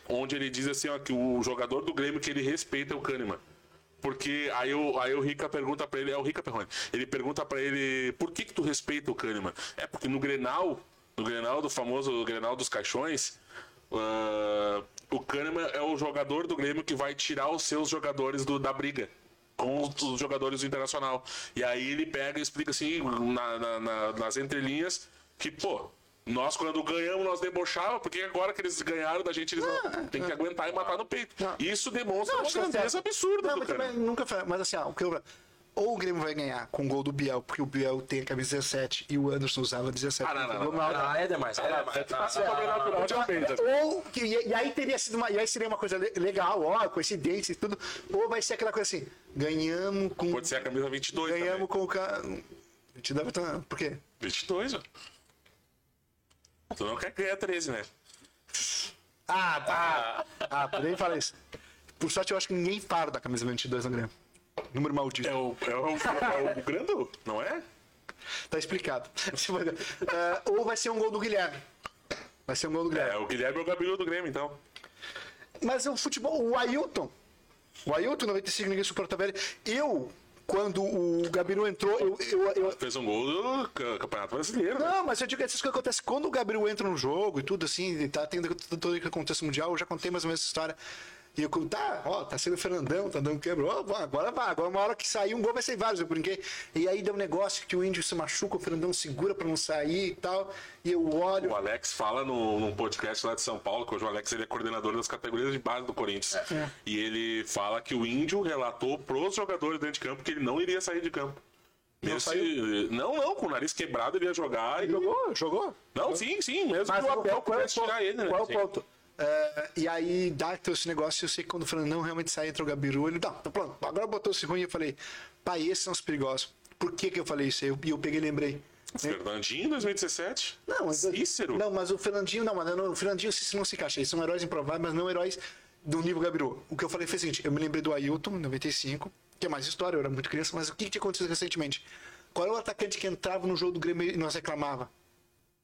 Onde ele diz assim, ó, que o jogador do Grêmio que ele respeita é o Kahneman. Porque aí o, aí o Rica pergunta pra ele, é o Rica Perrone, ele pergunta pra ele, por que que tu respeita o Kahneman? É porque no Grenal, no Grenal do famoso Grenal dos Caixões, ah, o Kahneman é o jogador do Grêmio que vai tirar os seus jogadores do, da briga com os, jogadores do Internacional. E aí ele pega e explica assim, na- na- na- nas entrelinhas, que, pô, nós quando ganhamos, nós debochava, porque agora que eles ganharam da gente, eles não, tem que aguentar e matar no peito. Não. Isso demonstra Não, uma grandeza absurda Não, mas cara. nunca foi. Mas assim, ah, o que eu. Ou o Grêmio vai ganhar com o gol do Biel, porque o Biel tem a camisa 17 e o Anderson usava 17. Ah, não, não, não. Ah, é demais. É demais. Ah? Ou, e, aí teria sido uma, e aí seria uma coisa le- legal, ó, coincidência e tudo. Ou vai ser aquela coisa assim, ganhamos com. Pode ser a camisa 22 ganhamos com o cara. Te dava tá- Por quê? 22, ó. Tu não quer ganhar 13, né? Ah, tá. Ah, por aí fala isso. Por sorte, eu acho que ninguém fala da camisa 22 no Grêmio. Número maldito. É o, é o, é o Grando, não é? Tá explicado. Ah, ou vai ser um gol do Guilherme. Vai ser um gol do Guilherme. É o Guilherme é o Gabriel do Grêmio, então. Mas o futebol, o Ailton. O Ailton, 95, ninguém suportava ele. Eu, quando o Gabiru entrou, eu. eu, eu- Fez um gol do ca- Campeonato Brasileiro. né? não, mas eu digo que essas coisas acontecem quando o Gabriel entra no jogo e tudo assim, tá tendo todo o contexto mundial, eu já contei mais ou menos essa história. E eu, tá, ó, tá sendo o Fernandão, tá dando quebra. Ó, agora vai, agora uma hora que sair um gol vai ser vários, eu brinquei. E aí deu um negócio que o índio se machuca, o Fernandão segura pra não sair e tal. E eu olho. O Alex fala no, num podcast lá de São Paulo, que hoje o Alex ele é coordenador das categorias de base do Corinthians. E ele fala que o Índio relatou pros jogadores dentro de campo que ele não iria sair de campo. Mesmo se- não, não, com o nariz quebrado ele ia jogar e. Jogou, jogou. Não, sim, sim, mesmo Mas que o qual- Abel qual é tirar ele, né? Qual é o Sim. ponto? É, e aí dá esse negócio, eu sei que quando o Fernandão realmente sai, entra o Gabiru, ele, não, tá pronto, agora botou-se ruim, eu falei, pai, esses são os perigosos. Por que que eu falei isso? E eu, eu peguei e lembrei. Fernandinho, 2017. Não, mas, Cícero. não, mas o Fernandinho, não, mas não, o Fernandinho e o Cícero não se encaixa, eles são heróis improváveis, mas não heróis do nível Gabiru. O que eu falei foi o seguinte, eu me lembrei do Ailton, em 95, que é mais história, eu era muito criança, mas o que, que tinha acontecido recentemente? Qual era o atacante que entrava no jogo do Grêmio e nós reclamava?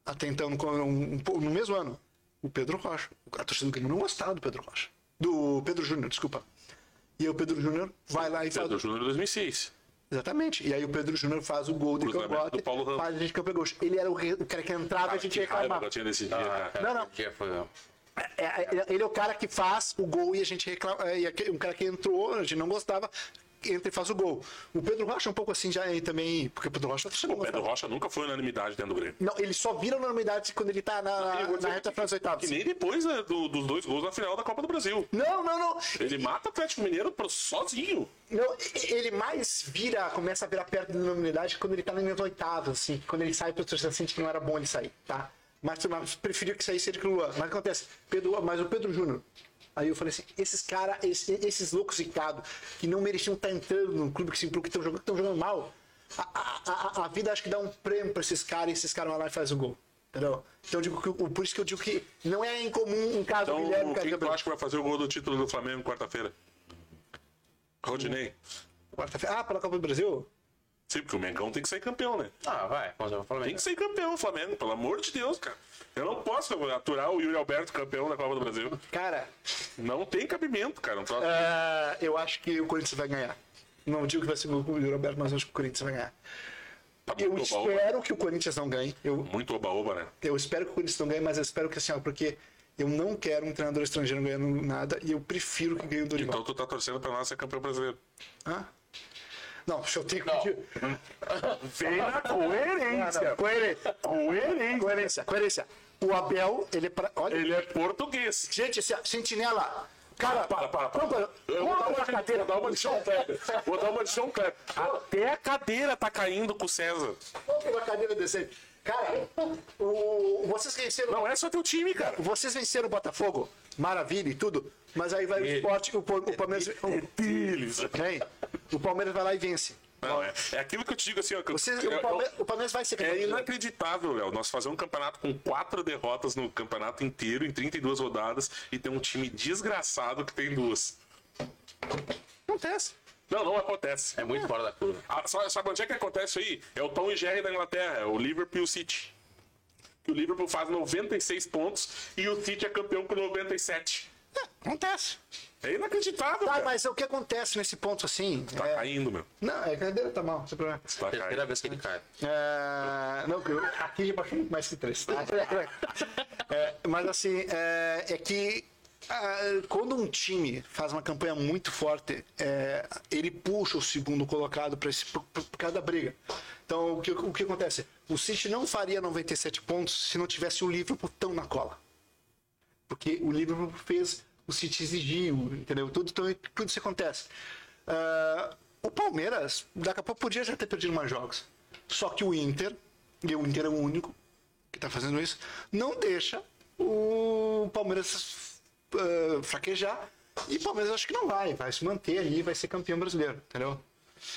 Até então, no, no mesmo ano, o Pedro Rocha. A torcida do Grêmio não gostava do Pedro Rocha. Do Pedro Júnior, desculpa. E aí o Pedro Júnior vai lá e faz. Pedro Júnior 2006. Exatamente. E aí o Pedro Júnior faz o gol de do Paulo Ramos. faz a gente campeão gol. Ele era o, re- o cara que entrava e a gente Que reclamava. que eu tinha desse dia, Ah, cara. Não, não. dia foi. É, é, ele é o cara que faz o gol e a gente reclama. É, um cara que entrou, a gente não gostava, entra e faz o gol. O Pedro Rocha é um pouco assim já e também, porque o Pedro Rocha você não O Pedro. Rocha nunca foi unanimidade dentro do Grêmio. Não, ele só vira normalidade quando ele tá na, na, reta final dos oitavos. Que nem depois né, do- dos dois gols na final da Copa do Brasil. Não, não, não. Ele mata o Atlético Mineiro sozinho. Não, ele mais vira, começa a virar perto da normalidade quando ele tá nas oitavas, assim. Quando ele sai pro torcedor sente que não era bom ele sair, tá? Mas, mas preferia que saísse ele que o Luan. Mas o que acontece? Pedro, mas o Pedro Júnior. Aí eu falei assim, esses caras, esses, esses loucos ricados, que não mereciam estar entrando no clube que se que estão jogando, que estão jogando mal. A, a, a, a vida acho que dá um prêmio pra esses caras e esses caras vão lá e fazem o gol. Entendeu? Então eu digo que, por isso que eu digo que não é incomum um caso Então, Guilherme quem que tu acha que vai fazer o gol do título do Flamengo quarta-feira? Rodinei. Quarta-feira. Ah, pela Copa do Brasil? Sim, porque o Mengão tem que sair campeão, né? Ah, vai. Vamos ver o Tem Flamengo. que sair campeão o Flamengo, pelo amor de Deus, cara. Eu não posso aturar o Yuri Alberto campeão da Copa do Brasil. Cara, Não tem cabimento, cara. Não troço- É, eu acho que o Corinthians vai ganhar. Não digo que vai ser o do Roberto, mas eu acho que o Corinthians vai ganhar. Tá Eu oba-oba. espero que o Corinthians não ganhe. Eu, Muito oba-oba, né? eu espero que o Corinthians não ganhe, mas eu espero que assim, ó, porque eu não quero um treinador estrangeiro ganhando nada e eu prefiro que ganhe o Dorival. Então tu tá torcendo pra nós ser campeão brasileiro. Hã? Não, deixa eu ter que pedir. Vem na coerência. Coerência. Coerência. Coerência. Coerência. O Abel, ele é pra. Olha. Ele é português. Gente, esse, sentinela. Cara, Para, para, para. Vamos, Eu vou dar uma cadeira. Vou dar uma de João Kleber. Vou dar uma de João Kleber. Até a cadeira tá caindo com o César. Vamos pra cadeira decente. Cara, o, vocês venceram. Não é só teu time, cara. Vocês venceram o Botafogo, maravilha e tudo, mas aí vai o esporte, o, o Palmeiras. Eles. Hein? O Palmeiras vai lá e vence. Não, é, é aquilo que eu te digo assim, ó. que eu- Vocês, eu- o, Palmeiras, o Palmeiras vai ser campeão. É inacreditável, Léo. Nós fazer um campeonato com quatro derrotas no campeonato inteiro, em 32 rodadas, e ter um time desgraçado que tem duas. Acontece. Não, não acontece. É muito fora da curva. Ah, sabe, onde é que acontece isso aí? É o Tom e Jerry da Inglaterra, é o Liverpool o City. Que o Liverpool faz 96 pontos e o City é campeão com 97. Acontece. É inacreditável, Tá, cara. mas o que acontece nesse ponto assim? Tá é- caindo, meu. Não, é que a cadeira tá mal, sem problema. Tá Terceira caindo. vez que ele cai. É, não, que eu- aqui já baixou muito mais que três. tá? É, mas assim, é, é que ah, quando um time faz uma campanha muito forte, é, ele puxa o segundo colocado para esse por, por causa da briga. Então, o que, o que acontece? O City não faria 97 pontos se não tivesse o Liverpool tão na cola. Porque o Liverpool fez, o City exigiu, entendeu? Tudo, tudo, tudo isso acontece. Ah, O Palmeiras, daqui a pouco, podia já ter perdido mais jogos. Só que o Inter, e o Inter é o único que tá fazendo isso, não deixa o Palmeiras uh, fraquejar. E o Palmeiras acho que não vai, vai se manter ali, vai ser campeão brasileiro, entendeu?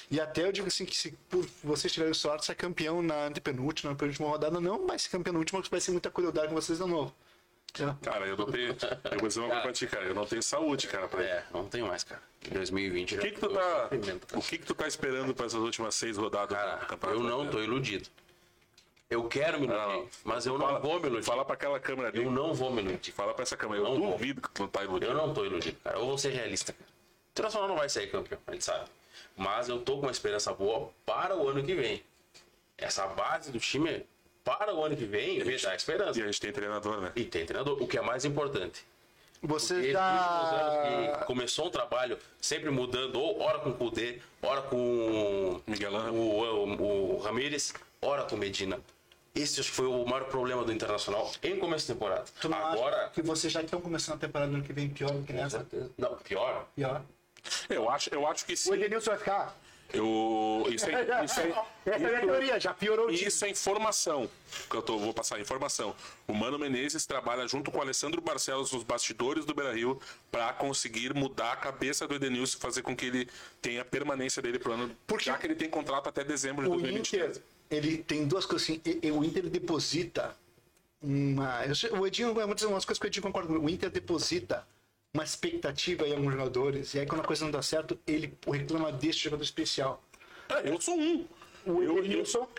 E até eu digo assim que se por vocês tiverem sorte, ser campeão na antepenúltima, na penúltima rodada, não vai ser campeão na última, porque vai ser muita crueldade com vocês de novo. Cara, eu não tenho. Eu vou dizer uma coisa pra ti, cara. Eu não tenho saúde, cara, pra É, não tem mais, cara. Em 2020 O que, que tu tá. O que, que tu tá esperando para essas últimas seis rodadas Cara, do Campeonato eu não tô iludido. Eu quero me iludir, Não, mas eu Fala- não vou me iludir. Fala pra aquela câmera ali. Eu não vou me iludir. Fala pra essa câmera. Eu Não vou. duvido que tu não tá iludido. Eu não tô iludido, cara. Eu vou ser realista. cara. O Internacional não vai sair campeão, a gente sabe. Mas eu tô com uma esperança boa para o ano que vem. Essa base do time para o ano que vem me dá esperança. E a gente tem treinador, né? E tem treinador, o que é mais importante. Você já. começou um trabalho sempre mudando, ou hora com o Kudê, hora com Miguel o, o, o Ramírez, hora com o Medina. Esse acho que foi o maior problema do Internacional em começo de temporada. Tu não Agora. acha que vocês já estão começando a temporada do ano que vem pior do que nessa? Não, pior. Pior. Eu acho, eu acho que O sim. Edenilson vai ficar? Eu, isso, é, isso, é, Essa é a minha teoria, já piorou o. Isso é informação. Que eu tô, vou passar informação. O Mano Menezes trabalha junto com o Alessandro Barcelos nos bastidores do Beira Rio para conseguir mudar a cabeça do Edenilson e fazer com que ele tenha a permanência dele pro ano. Porque já que ele tem contrato até dezembro de O 2023. Inter, ele tem duas coisas assim. O Inter deposita uma. O Edinho, é uma das coisas que o Edinho concorda comigo. O Inter deposita uma expectativa em alguns jogadores. E aí, quando a coisa não dá certo, ele reclama desse jogador especial. É, eu sou um. O Eu,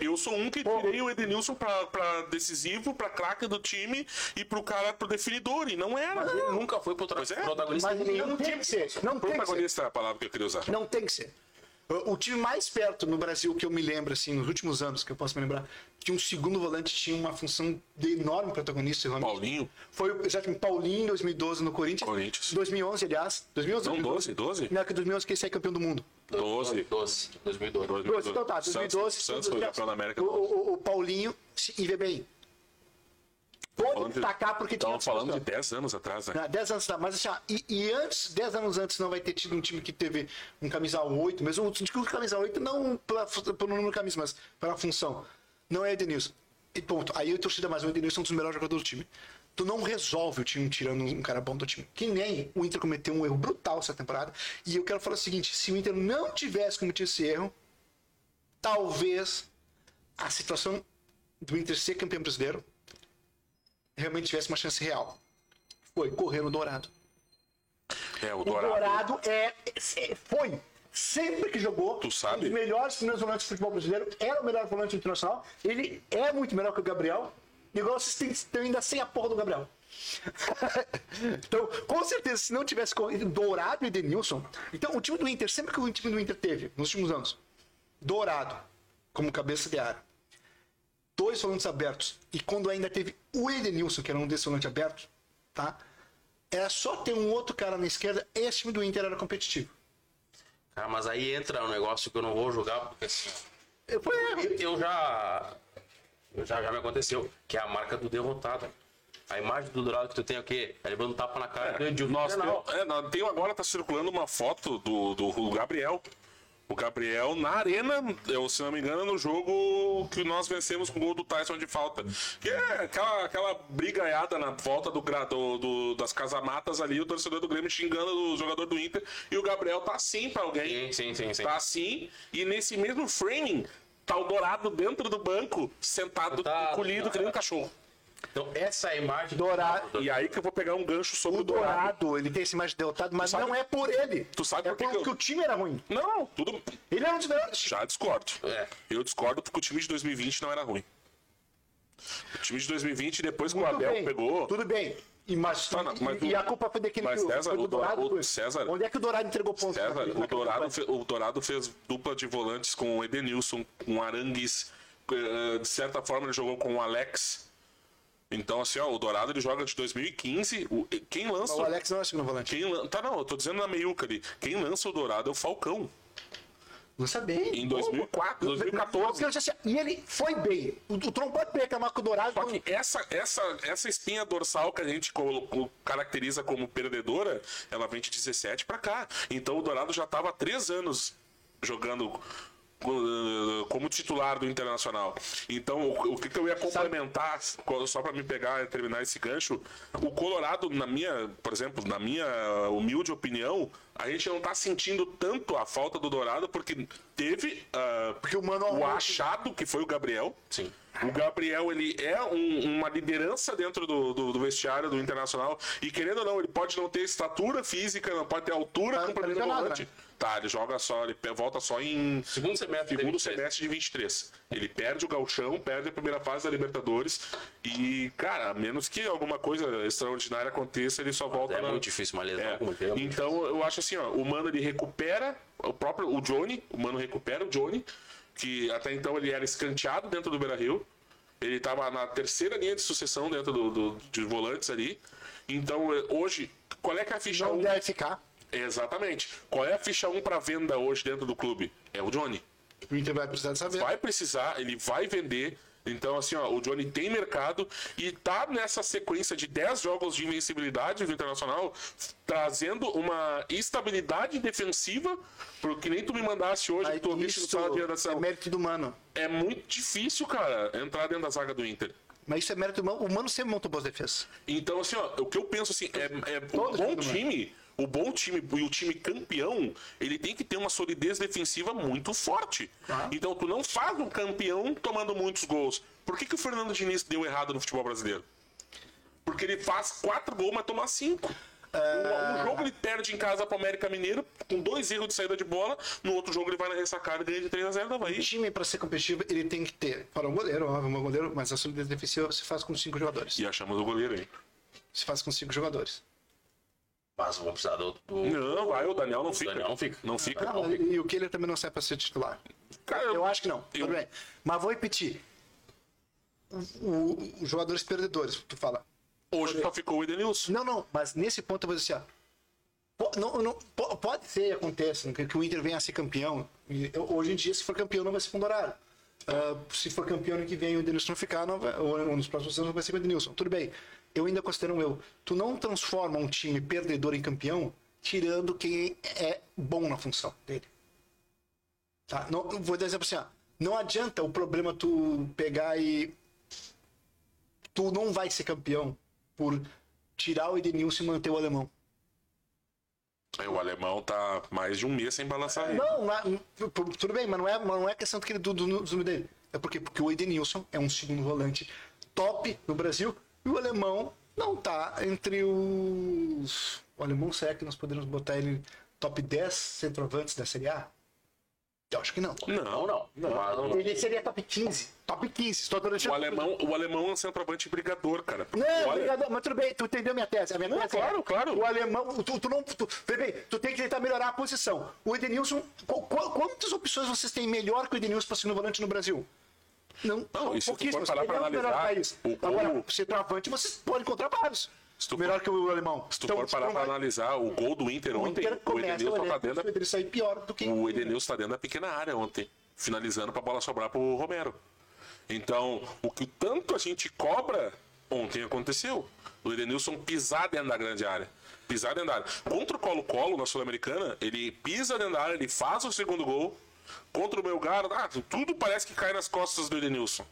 eu, sou um que tirei o Edenilson pra, pra decisivo, pra craque do time e pro cara pro definidor. E não era. Mas ele nunca foi pro Pois é. protagonista Mas não tem que ser. Não tem que ser. É a palavra que eu queria usar. Não tem que ser. O time mais perto no Brasil que eu me lembro, assim, nos últimos anos, que eu posso me lembrar, que um segundo volante tinha uma função de enorme protagonista. realmente. Paulinho. Foi o- exatamente Paulinho em 2012 no Corinthians. Corinthians. 2011, aliás. 2011, Não, 12, 12? Não, que 2011 que ele saiu campeão do mundo. 12. 12, 2012. 12, então tá, 2012. Santos, Santos foi campeão da América. O, o, o Paulinho, e vê bem. Pode de- destacar porque tinha falando de discussão. 10 anos atrás, né? Ah, 10 anos, tá. Mas assim, ó, e, e antes, 10 anos antes, não vai ter tido um time que teve um camisa 8, mesmo o digo camisa 8 não pela, pelo número de camisa, mas pela função. Não é Edenilson. E ponto. Aí eu torcida mais, o Edenilson é um dos melhores jogadores do time. Tu não resolve o time tirando um cara bom do time. Que nem o Inter cometeu um erro brutal essa temporada. E eu quero falar o seguinte: se o Inter não tivesse cometido esse erro, talvez a situação do Inter ser campeão brasileiro realmente tivesse uma chance real. Foi correr no Dourado. É, o O Dourado. Dourado é, é- foi. Sempre que jogou, Tu sabe? um dos melhores primeiros volantes do futebol brasileiro, era o melhor volante internacional. Ele é muito melhor que o Gabriel. Igual vocês estão ainda sem a porra do Gabriel. então, com certeza, se não tivesse corrido Dourado e Denilson. Então, o time do Inter, sempre que o time do Inter teve, nos últimos anos, Dourado como cabeça de área, dois volantes abertos, e quando ainda teve o Edenilson, que era um desses volantes abertos, tá? Era só ter um outro cara na esquerda, esse time do Inter era competitivo. Cara, mas aí entra um negócio que eu não vou jogar, porque assim, Eu, foi, eu, já, eu já. Já me aconteceu, que é a marca do derrotado. A imagem do Dourado que tu tem aqui, é levando tapa na cara do Edilson. Nós Não, tem, é, tem agora tá circulando uma foto do, do, do Gabriel. O Gabriel na arena, eu, se não me engano, no jogo que nós vencemos com o gol do Tyson de falta. Que é aquela, aquela brigaiada na volta do, do, do- das casamatas ali, o torcedor do Grêmio xingando o jogador do Inter. E o Gabriel tá assim pra alguém. Sim, sim, sim, sim. Tá assim. E nesse mesmo framing, tá o Dourado dentro do banco, sentado, Tá- colhido, que nem um cachorro. Então, essa é a imagem Dourado. E aí que eu vou pegar um gancho sobre o o Dourado. Dourado, ele tem esse imagem de derrotado, mas sabe- não é por ele. Tu sabe é por que porque que eu- o time era ruim. Não, tudo. Ele era um melhores. Já discordo. É. Eu discordo porque o time de 2020 não era ruim. O time de 2020, depois que o Abel bem, pegou. Tudo bem. E, mas, Tá, não, mas e o- a culpa foi daquele mas que César, foi do Dourado- o César- Onde é que o Dourado entregou pontos? César, naquele- o, Dourado, fe- o Dourado fez dupla de volantes com o Edenilson, com o Arangues. eh, De certa forma, ele jogou com o Alex. Então, assim, ó, o Dourado ele joga de 2015. O, quem lança. O Alex não é segundo volante. Quem, lan- tá, não, eu tô dizendo na meiuca ali. Quem lança o Dourado é o Falcão. Lança bem. Em 2004, 2014. Eu disse assim, E ele foi bem. O, o Tron pode reclamar com o Dourado. Só que essa, essa, essa espinha dorsal que a gente caracteriza como perdedora, ela vem de 17 pra cá. Então o Dourado já tava há três anos jogando como titular do Internacional. Então, o, o que, que eu ia complementar, só para me pegar e terminar esse gancho, o Colorado, na minha, por exemplo, na minha humilde opinião, a gente não tá sentindo tanto a falta do Dourado porque teve uh, Porque o Mano o achado que foi o Gabriel. Sim. O Gabriel, ele é um- uma liderança dentro do, do- do vestiário do Internacional. E querendo ou não, ele pode não ter estatura física, não pode ter altura Tá- né? Tá, ele joga só, ele volta só em Segundo semestre. segundo de 23. semestre de 23. Ele perde o galchão, perde a primeira fase da Libertadores. E, cara, a menos que alguma coisa extraordinária aconteça, ele só volta É na- muito difícil uma lesão é. ele. Então eu acho assim, ó, o Mano ele recupera o próprio o Johnny, o Mano recupera o Johnny, que até então ele era escanteado dentro do Beira-Rio. Ele estava na terceira linha de sucessão dentro do, do- de volantes ali. Então eh, hoje, qual é que é a ficha Não 1? deve ficar. Exatamente. Qual é a ficha 1 para venda hoje dentro do clube? É o Johnny O Inter vai precisar dessa vez. vai precisar, ele vai vender. Então, assim, ó, o Johnny tem mercado e tá nessa sequência de 10 jogos de invencibilidade do Internacional, trazendo uma estabilidade defensiva, porque nem tu me mandasse hoje, Aí tu ouviste sala de é redação. mérito do Mano. É muito difícil, cara, entrar dentro da zaga do Inter. Mas isso é mérito do Mano. O Mano sempre montou boas defesas. Então, assim, ó, o que eu penso assim, é, é Todo bom mundo, né? O bom time e o time campeão, ele tem que ter uma solidez defensiva muito forte. Tá. Então, tu não faz um campeão tomando muitos gols. Por que, que o Fernando Diniz deu errado no futebol brasileiro? Porque ele faz quatro gols, mas toma cinco. Um, um jogo ele perde em casa pro América Mineiro, com dois erros de saída de bola. No outro jogo ele vai na ressacada e ganha de 3x0 da O Bahia. time, para ser competitivo, ele tem que ter. Para um goleiro, óbvio, um goleiro, mas a solidez defensiva se faz com cinco jogadores. E achamos o goleiro aí. Se faz com cinco jogadores. Mas vamos precisar do. do- Não, vai, o Daniel não o fica. Daniel não fica. Não fica. Ah, e o Keller também não serve para ser titular. Cara, Eu acho que não. eu- Tudo bem. Mas vou repetir. O- os jogadores perdedores, tu fala. Hoje só ficou o Edenilson. Não, não, mas nesse ponto eu vou dizer assim, ó. não, não, po- pode ser, acontece, que, que o Inter venha a ser campeão. Eu- hoje em dia, se for campeão, não vai ser com Dourado. Ah, se for campeão ano que vem e o Edenilson não ficar, não vai, ou, nos próximos anos não vai ser com o Edenilson. Tudo bem. Eu ainda considero um eu. Tu não transforma um time perdedor em campeão tirando quem é bom na função dele. Tá? Não, vou dar exemplo assim, ó. Não adianta o problema tu pegar e tu não vai ser campeão por tirar o Edenilson e manter o alemão. É, O alemão tá mais de um mês sem balançar ele. Não, não é- tu- tudo bem, mas não é, não é questão do, do, do, dele. É porque, porque o Edenilson é um segundo volante top no Brasil e o alemão não tá entre os. O alemão, será que nós podemos botar ele top 10 centroavantes da Série A? Eu acho que não. Não, não. Mas não- Ele seria top 15. Top 15. Estou deixando. O alemão, o alemão é um centroavante brigador, cara. Não, Olha, obrigado, mas tudo bem, tu entendeu minha tese. A minha Não, tese claro, é, claro. O alemão, tu, tu não. Tu, bem, tu tem que tentar melhorar a posição. O Edenilson, qu- qu- quantas opções vocês têm melhor que o Edenilson para segundo volante no Brasil? Não, Não, e tu for pouquíssimas. parar o melhor analisar, país. o- Agora, o- centroavante, vocês podem encontrar vários. Se tu for- melhor que o alemão. se tu Então, for parar vai- analisar o gol do Inter o ontem, Inter o Edenilson tá olhando dentro da, ele sair pior do que o Edenilson tá dentro da pequena área ontem, finalizando pra bola sobrar pro Romero. Então, o que tanto a gente cobra ontem aconteceu. O Edenilson pisar dentro da grande área. Pisar dentro da área. Contra o Colo-Colo na Sul-Americana, ele pisa dentro da área, ele faz o segundo gol. Contra o Melgar, ah, tudo parece que cai nas costas do Edenilson.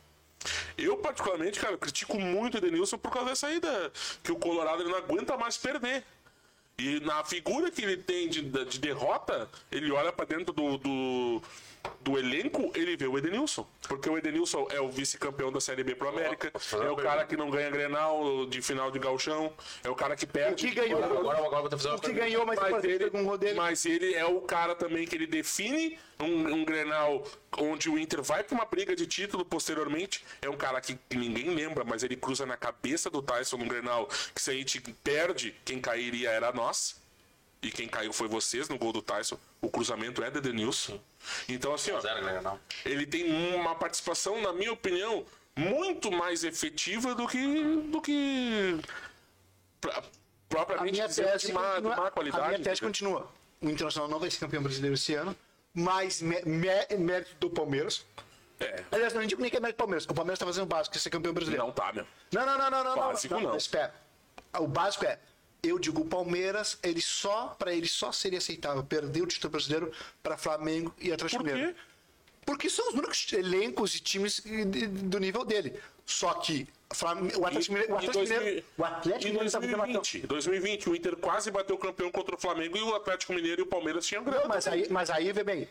Eu, particularmente, cara, critico muito o Edenilson por causa dessa ida. Que o Colorado não aguenta mais perder. E na figura que ele tem de, de derrota, ele olha pra dentro do, do, do elenco, ele vê o Edenilson. Porque o Edenilson é o vice-campeão da Série B pro América. É o cara que não ganha Grenal de final de galchão. É o cara que O perde. que ganhou, Agora, agora te fazer uma o que pergunta. ganhou mais Mas ele, com o Rodrigo. mas ele é o cara também que ele define um, um Grenal onde o Inter vai pra uma briga de título posteriormente. É um cara que ninguém lembra, mas ele cruza na cabeça do Tyson no Grenal que se a gente perde, quem cairia era nós. E quem caiu foi vocês no gol do Tyson. O cruzamento é do Edenilson. Então, assim, ó, Zero, né? Não. ele tem uma participação, na minha opinião, muito mais efetiva do que. do que. pra- A propriamente minha dizer, tese de má, de continua. má qualidade. a minha tese continua. O Internacional não vai ser campeão brasileiro esse ano, mas mé- mé- mérito do Palmeiras. É. Aliás, não digo nem que é mérito do Palmeiras. O Palmeiras tá fazendo o básico, que é ser campeão brasileiro. Não tá, meu. Não, não, não, não, não. Básico, não. Espera. O básico é. Eu digo o Palmeiras, ele só, para ele só seria aceitável perder o título brasileiro para Flamengo e Atlético Por quê? Mineiro. Porque são os únicos elencos e times do nível dele. Só que o Atlético Mineiro, o Atlético 2000 Mineiro, o Atlético Mineiro tá fazendo uma 2020, 2020, o Inter quase bateu campeão contra o Flamengo e o Atlético Mineiro e o Palmeiras tinham grana. Não, mas aí, mas aí vê bem,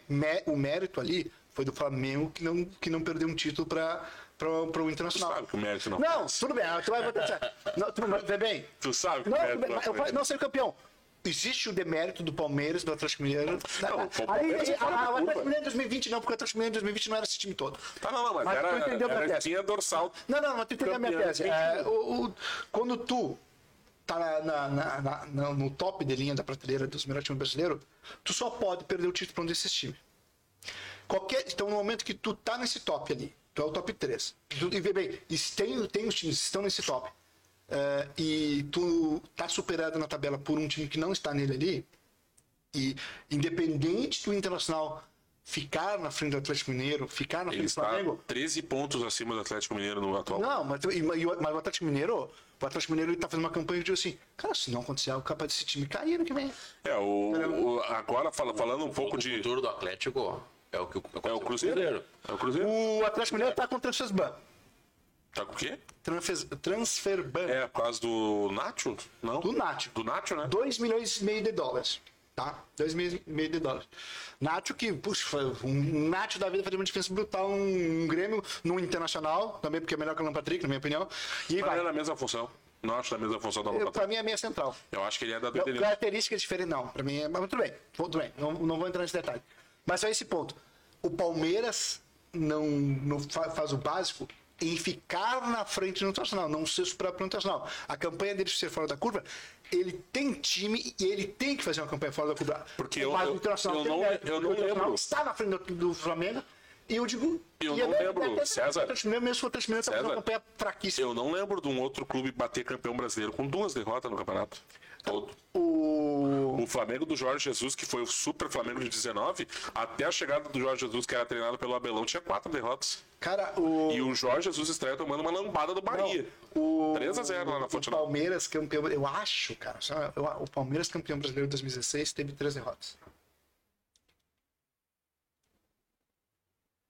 o mérito ali foi do Flamengo que não, que não perdeu um título para o Internacional. Sabe que o mérito não. Não, tudo bem, tu vai botar. Não, tu vai bem. Tu sabe que Não, o bem, não eu não ser campeão. Existe o demérito do Palmeiras do Atlético Mineiro. Não, o Aí, é da ah, o. Atlético Mineiro em 2020 não, porque o Atlético Mineiro em 2020 não era esse time todo. Tá, não, não, mas, Mas era, tu entendeu minha era tese. tinha dorsal. Não, não, mas tu entendeu a minha tese. 20. É, o- o- quando tu tá na- na- na- na- no top de linha da prateleira dos melhores times brasileiros, tu só pode perder o título para um desses times. Qualquer, então, no momento que tu tá nesse top ali, tu é o top 3, tu, e vê bem, e tem, tem os times que estão nesse top, é, e tu tá superado na tabela por um time que não está nele ali, e independente do Internacional ficar na frente do Atlético Mineiro, ficar na Ele frente do está Flamengo, 13 pontos acima do Atlético Mineiro no atual. não, mas, e- o- mas o Atlético Mineiro, o Atlético Mineiro ele tá fazendo uma campanha de assim, cara, se não acontecer algo capaz desse time cair ano que vem. É, o, o- agora fala- falando um pouco O de. futuro do Atlético é o que É o Cruzeiro. É o Cruzeiro. O Atlético Mineiro tá com transferban. Tá com o quê? Transfer, transferban. É, por causa do Nacho? Não? Do Nacho. Do Nacho, né? 2 milhões e meio de dólares. Tá? 2 milhões e meio de dólares. Nacho que, puxa, foi um Nacho da vida fazia uma diferença brutal um, Grêmio no Internacional, também porque é melhor que o Alan Patrick, na minha opinião. E Mas é vai. na mesma função. Não acho na mesma função da Lopata. pra mim é meia central. Eu acho que ele é da Não, Denilson. características diferentes, não. Pra mim é. Mas tudo bem, tudo bem. Não, não vou entrar nesse detalhe. Mas só esse ponto. O Palmeiras não, não fa- faz o básico em ficar na frente do Internacional, não ser superado pelo Internacional. A campanha dele ser fora da curva, ele tem time e ele tem que fazer uma campanha fora da curva. Porque eu- eu- o Internacional eu não- mérito, eu não o lembro. está na frente do, do Flamengo. E eu digo. Eu não é- lembro, é- é- César. O mesmo o Atlético Mineiro está fazendo uma César. campanha fraquíssima. Eu não lembro de um outro clube bater campeão brasileiro com duas derrotas no campeonato. Todo. O. O Flamengo do Jorge Jesus, que foi o super Flamengo de 19, até a chegada do Jorge Jesus, que era treinado pelo Abelão, tinha quatro derrotas. Cara, o. E o Jorge Jesus estreia tomando uma lambada do Bahia. O, 3 a 0 lá na Fonte O. Palmeiras campeão, eu acho, cara, eu- o Palmeiras campeão brasileiro de 2016 teve três derrotas.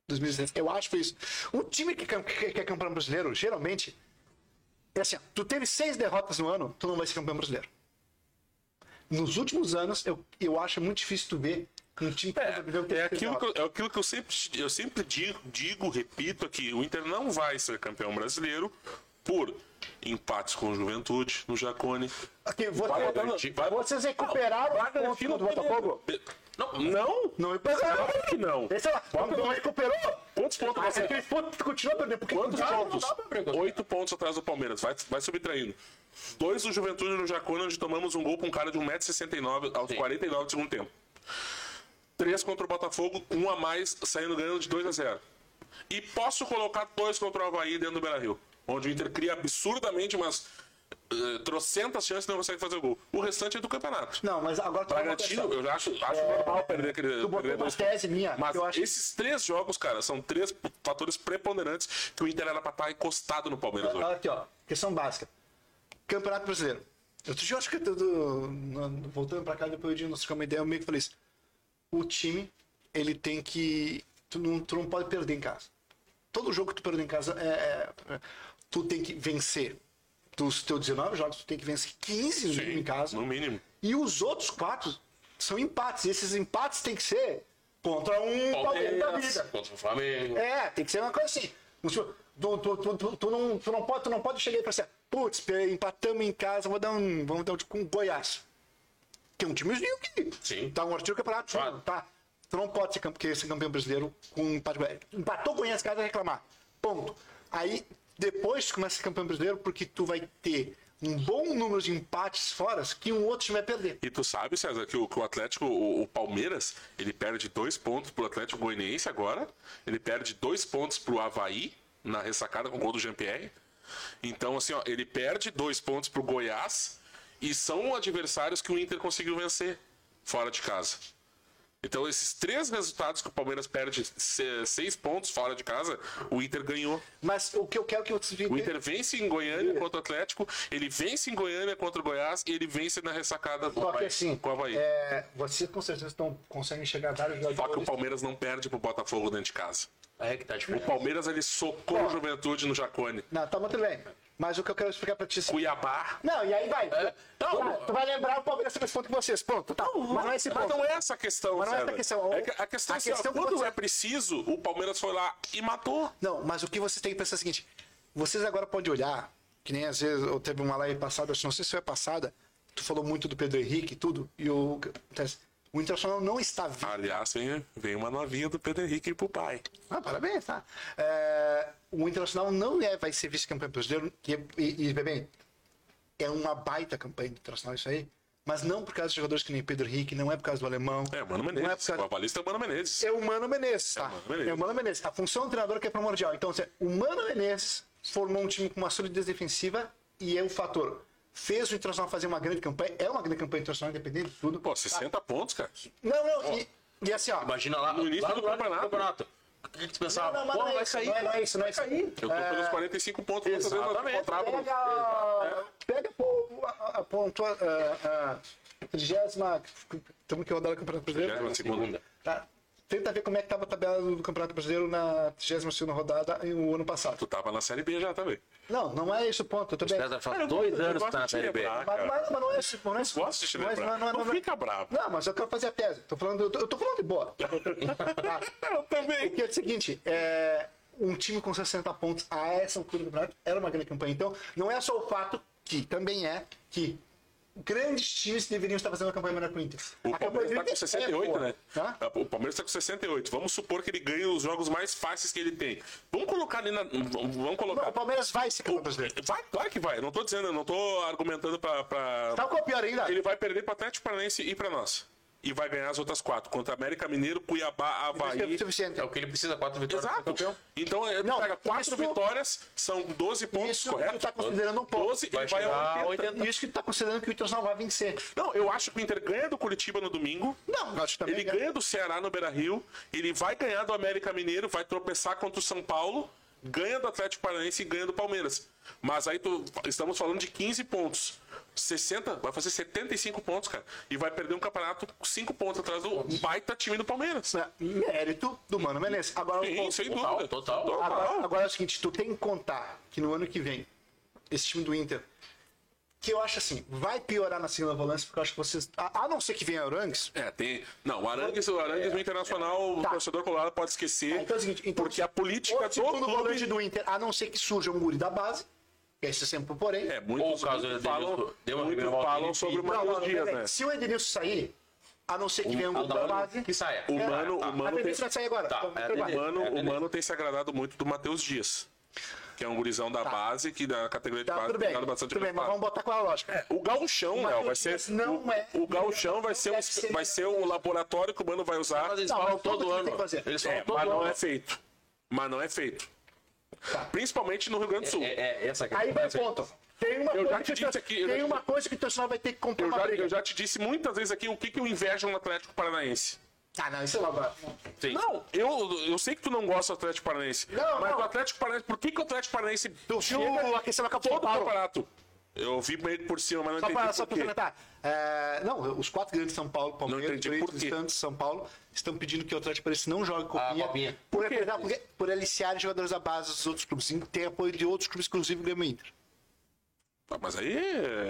2016, eu acho que foi isso. Um time que, cam- que, que é campeão brasileiro, geralmente, é assim, ó, tu teve seis derrotas no ano, tu não vai ser campeão brasileiro. Nos últimos anos, eu, eu acho muito difícil tu ver um time que É, é aquilo, que, eu- é aquilo que eu sempre, eu sempre digo, digo, repito aqui, o Inter não vai ser campeão brasileiro por empates com o Juventude, no Jacone. Aqui, você- Vai vocês recuperaram Vai o ponto do Botafogo? Não, não, Não claro que não. Esse lá, não, não recuperou? Quantos pontos Ah, você é eles pontos continua perdendo. Porque Quantos dá, pontos? Oito pontos atrás do Palmeiras. Vai, vai subtraindo. Dois do Juventude no Jacone, onde tomamos um gol com um cara de 1,69m aos 49 do segundo tempo. Três contra o Botafogo, um a mais, saindo ganhando de 2 a 0 E posso colocar dois contra o Havaí dentro do Beira-Rio, onde o Inter cria absurdamente umas uh, trocentas chances e não consegue fazer gol. O restante é do campeonato. Não, mas agora tu Bragantino, eu acho, acho normal perder aquele. Tu botou uma tese minha, Mas acho- esses três jogos, cara, são três fatores preponderantes que o Inter era pra estar encostado no Palmeiras hoje. Olha aqui, ó. Questão básica. Campeonato Brasileiro. Eu acho que no- voltando pra cá, depois de nós trocar uma ideia, eu meio que falei isso. O time, ele tem que. Tu não, tu não pode perder em casa. Todo jogo que tu perder em casa é. é- tu tem que vencer. Dos teus 19 jogos, tu tem que vencer 15 no mínimo em casa. no mínimo. E os outros quatro são empates. E esses empates tem que ser contra um Palmeiras da vida. contra o Flamengo. É, tem que ser uma coisa assim. Tu, tu, tu, tu, não, tu, não pode, tu não pode chegar e falar assim, putz, empatamos em casa, vou dar um. Vamos dar um com o Goiás. Que é um timezinho que Sim. tá um artigo campeonato. Claro. Tá. Tu não pode ser, campe- querer ser campeão brasileiro com um empate. Empatou o Goiás em casa reclamar. Ponto. Aí, depois começa a ser campeão brasileiro porque tu vai ter um bom número de empates fora que um outro time vai perder. E tu sabe, César, que o, que o Atlético, o, o Palmeiras, ele perde dois pontos pro Atlético Goianiense agora. Ele perde dois pontos pro Havaí, na ressacada com o gol do Jean-Pierre. Então, assim, ó, ele perde dois pontos pro Goiás e são adversários que o Inter conseguiu vencer fora de casa. Então, esses três resultados que o Palmeiras perde se- seis pontos fora de casa, o Inter ganhou. Mas o que eu quero que vocês O Inter vence em Goiânia contra o Atlético, ele vence em Goiânia contra o Goiás e ele vence na ressacada do Só que assim, com o Havaí. é, vocês com certeza estão, conseguem chegar a vários Só que o jogadores. Palmeiras não perde pro Botafogo dentro de casa. É que tá O difícil. Palmeiras ele socou o Juventude no Jacone. Não, tá muito bem. Mas o que eu quero explicar pra ti é Cuiabá. Não, e aí vai. Não, Vai, tu vai lembrar o Palmeiras tem mais ponto que vocês. Ponto. Tá. mas não é esse Mas ponto. não é essa a questão, Mas não é essa a questão. É que a questão A é assim, questão que quando você- é preciso, o Palmeiras foi lá e matou. Não, mas o que vocês têm que pensar é o seguinte: vocês agora podem olhar, que nem às vezes eu teve uma live passada, acho que não sei se foi passada, tu falou muito do Pedro Henrique e tudo, e o, o Internacional não está vivo. Aliás, vem, vem uma novinha do Pedro Henrique pro pai. Ah, parabéns, tá? É, o Internacional não é, vai ser vice-campeão brasileiro, e, e, e bem, é uma baita campanha do Internacional isso aí, mas não por causa de jogadores que nem Pedro Henrique, não é por causa do alemão. É, o Mano Não é Menezes. por causa... O avalista é o Mano Menezes. É o Mano Menezes, tá? É o Mano Menezes. É o Mano Menezes. A função do treinador que é primordial. Então, assim, o Mano Menezes formou um time com uma solidez defensiva e é um fator. Fez o Internacional fazer uma grande campanha. É uma grande campanha internacional, independente de tudo. Pô, 60 pontos, cara. Não, não. E, e assim, ó. Imagina lá No início lá do lá campeonato. O que que tu pensava? Não, não, Pô, não é vai isso, sair. não é, não é isso, não é isso. Eu tô pelos 45 pontos não exatamente. encontravam. Pega, pega pô, a, a, pontua, a, a trigésima. Estamos que rodar o Campeonato Brasileiro. Segunda. Tá. Tenta ver como é que estava a tabela do Campeonato Brasileiro na 32 rodada e o ano passado. Tu tava na Série B já também. Não, não é esse o ponto. Eu tô bem. César faz Cara, eu dois anos que tá na Série B. lembrar. Mas, mas, mas não é esse. Não é esse. Gosto de te não lembrar. Não, não, não, fica bravo. Não, mas eu quero fazer a tese. Tô falando, eu tô, eu tô falando de boa. Tá. Eu também. Porque é o seguinte, é, um time com 60 pontos a essa altura do campeonato era uma grande campanha. Então, não é só o fato que também é que grandes times deveriam estar fazendo uma campanha melhor que o Inter. O A Palmeiras do tá com Inter é 68, boa, né? tá? O Palmeiras tá com 68. Vamos supor que ele ganhe os jogos mais fáceis que ele tem. Vamos colocar ali na. Vamos Não, colocar. o Palmeiras vai ser campeão brasileiro. Vai, claro que vai. Não tô dizendo, não tô argumentando pra. pra... Tá com o pior ainda? Ele vai perder pro Atlético Paranaense e pra nós. E vai ganhar as outras quatro. Contra América Mineiro, Cuiabá, Isso é Havaí. suficiente. É o que ele precisa, quatro vitórias Exato. campeão. Então, ele Não, pega quatro isso- vitórias, são 12 pontos, Isso correto? tu tá considerando um ponto. 12 Vai vai a a 80. 80. Isso que tu tá considerando que o Internacional vai vencer. Não, eu acho que o Inter ganha do Curitiba no domingo. Não, acho que também. Ele ganha do Ceará no Beira Rio. Ele vai ganhar do América Mineiro, vai tropeçar contra o São Paulo, ganha do Atlético Paranaense e ganha do Palmeiras. Mas aí tu- estamos falando de 15 pontos. 60, vai fazer 75 pontos, cara. E vai perder um campeonato com 5 pontos atrás do baita time do Palmeiras. É, Mérito do Mano Menezes. Agora, Sim, o- sem Total, dúvida. total. Agora, agora é o seguinte, tu tem que contar que no ano que vem, esse time do Inter, que eu acho assim, vai piorar na segunda volância, porque eu acho que vocês. A, a não ser que venha Arangues. É, tem. Não, o Arangues, o Arangues no Internacional, Tá. o torcedor colorado pode esquecer. Então é o seguinte, então, porque a política o do segundo volante clube. do Inter, a não ser que surja um guri da base, esse é sempre o porém. É, Ou muitos, o caso muitos do falam, reviravolta falam sobre o não, Dias, né? Se o Edenilson sair, a não ser que venha um não, da base. Que saia. O Mano, a o Mano, tem, vai sair agora. Tá, Vamos é. Mano, É, o. Mano tem se agradado muito do Matheus Dias. Que é um gurizão da base, que da categoria de Tá, base tudo bem, bastante tudo bem, mas vamos botar com a lógica. O gauchão, O Léo, vai ser. Não o, é- o gauchão vai ser, vai ser o laboratório que o Mano vai usar. Eles Não, falam todo ano. Eles falam É, todo mas não ano. é feito. Mas não é feito. Tá. Principalmente no Rio Grande do Sul. É, é essa aqui. Aí vai o ponto. Tem uma, Eu já coisa te que, disse o- aqui, eu tem já te- uma coisa que o Internacional vai ter que comprar Eu uma já, briga. eu já te disse muitas vezes aqui o que, que eu invejo no Atlético Paranaense. Ah, não, isso é logo. Não, eu, eu sei que tu não gosta do Atlético Paranaense. Não, mas não. o Atlético Paranaense, por que, que o Atlético Paranaense Tu chega viu aquele campo todo o campeonato? Eu vi meio por cima, mas não Só entendi para só por quê. complementar. É, não, os quatro grandes de São Paulo, Palmeiras, Corinthians. Santos, São Paulo, estão pedindo que o Atlético Paranaense não jogue copinha. Ah, copinha. Por, Por quê? por, por, por aliciarem jogadores da base dos outros clubes. E Tem apoio de outros clubes, inclusive o Grêmio Inter. Mas aí,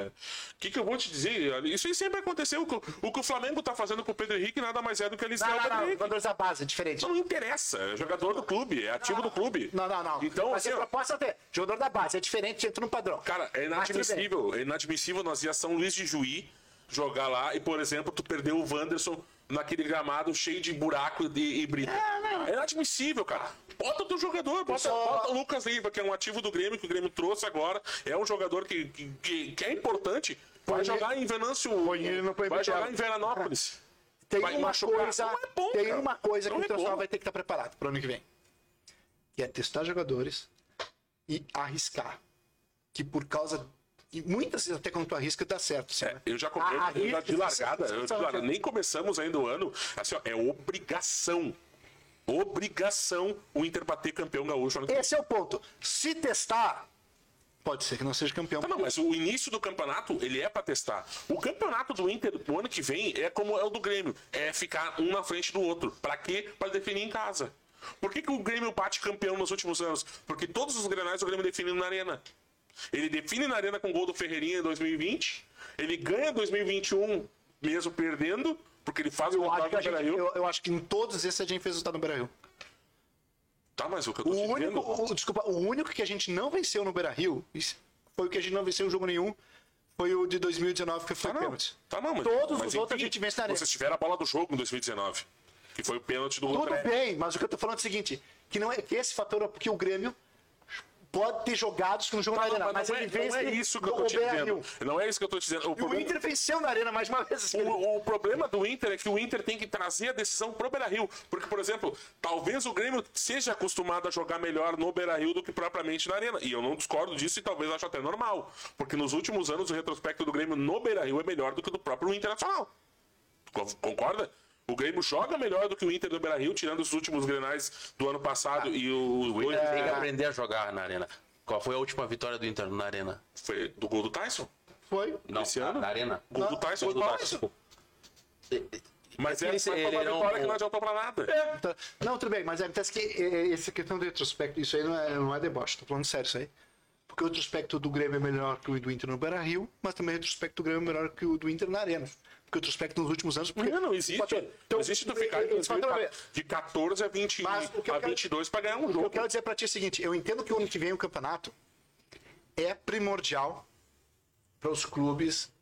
o que, que eu vou te dizer? Isso aí sempre aconteceu. O que, o que o Flamengo tá fazendo com o Pedro Henrique nada mais é do que eles Não, não, não, jogadores da base, é diferente. Não interessa. É jogador do clube, é ativo do clube. Não, não, não. Então, Mas assim, proposta é jogador da base, é diferente, entra no padrão. Cara, é inadmissível. É inadmissível nós ir a São Luís de Juí jogar lá e, por exemplo, tu perder o Wanderson naquele gramado cheio de buraco e, e brita. É, inadmissível, cara. Bota o teu jogador, bota, Só- bota o Lucas Leiva, que é um ativo do Grêmio, que o Grêmio trouxe agora. É um jogador que, que, que- que é importante. Vai Põe jogar em Venâncio. ele Vai jogar em Veranópolis. Tem Vai uma machucar. coisa, é bom, tem cara. uma coisa que Não o é bom. vai ter que estar preparado para o ano que vem. Que é testar jogadores e arriscar. Que por causa E muitas vezes até quando tu arrisca dá certo. Assim, É, né? eu já comprei, Ah, eu já de largada, eu de largada, nem começamos ainda o ano. Assim, ó, é obrigação. Obrigação o Inter bater campeão gaúcho. Esse é o ponto. Se testar, pode ser que não seja campeão. Tá, não, mas o início do campeonato, ele é pra testar. O campeonato do Inter do ano que vem é como é o do Grêmio. É ficar um na frente do outro. Pra quê? Pra definir em casa. Por que, que o Grêmio bate campeão nos últimos anos? Porque todos os grenais o Grêmio define na arena. Ele define na arena com o gol do Ferreirinha em 2020. Ele ganha 2021 mesmo perdendo, porque ele faz o resultado no gente- Beira-Rio. eu, eu acho que em todos esses a gente fez resultado no Beira-Rio. Tá, mas o que eu tô O único, dizendo... o- desculpa, o único que a gente não venceu no Beira-Rio isso foi o que a gente não venceu em jogo nenhum. Foi o de 2019, que foi Tá pênalti. tá não, mas, Todos mas os outros a gente vence na arena. Vocês tiveram a bola do jogo em 2019, que foi o pênalti do Tudo bem, mas o que eu tô falando é o seguinte: que não é que esse fator é porque o Grêmio pode ter jogados que não jogam Tá, na não, arena, mas mas não, ele é, não vence é isso que eu tô te dizendo. Não é isso que eu tô te dizendo. O E o problema, Inter venceu na arena mais uma vez. o- o problema do Inter é que o Inter tem que trazer a decisão pro Beira-Rio. Porque, por exemplo, talvez o Grêmio seja acostumado a jogar melhor no Beira-Rio do que propriamente na arena. E eu não discordo disso e talvez acho até normal. Porque nos últimos anos o retrospecto do Grêmio no Beira-Rio é melhor do que do próprio Internacional. Co- Concorda? O Grêmio joga melhor do que o Inter do Beira-Rio, tirando os últimos grenais do ano passado e o, O Inter tem que É. aprender a jogar na arena. Qual foi a última vitória do Inter na arena? foi do gol do Tyson. Foi. Não, Esse na, ano? na arena. Gol do Tyson Gol do. Tyson. Mas Ele- essa foi ele uma não- vitória que não adiantou pra nada. Tá. Não, tudo bem, mas acontece que é, essa questão do retrospecto, isso aí não é, não é deboche, tô falando sério isso aí. Porque o retrospecto do Grêmio é melhor que o do Inter no Beira Rio, mas também o retrospecto do Grêmio é melhor que o do Inter na Arena. Porque o nos últimos anos. Não, não existe. Fator- Então, não existe tu ficar é- de 14 a, 20, Mas o que eu a quero- 22 pra ganhar um O que jogo. eu quero dizer pra ti é o seguinte: eu entendo que o ano que vem o campeonato é primordial para os clubes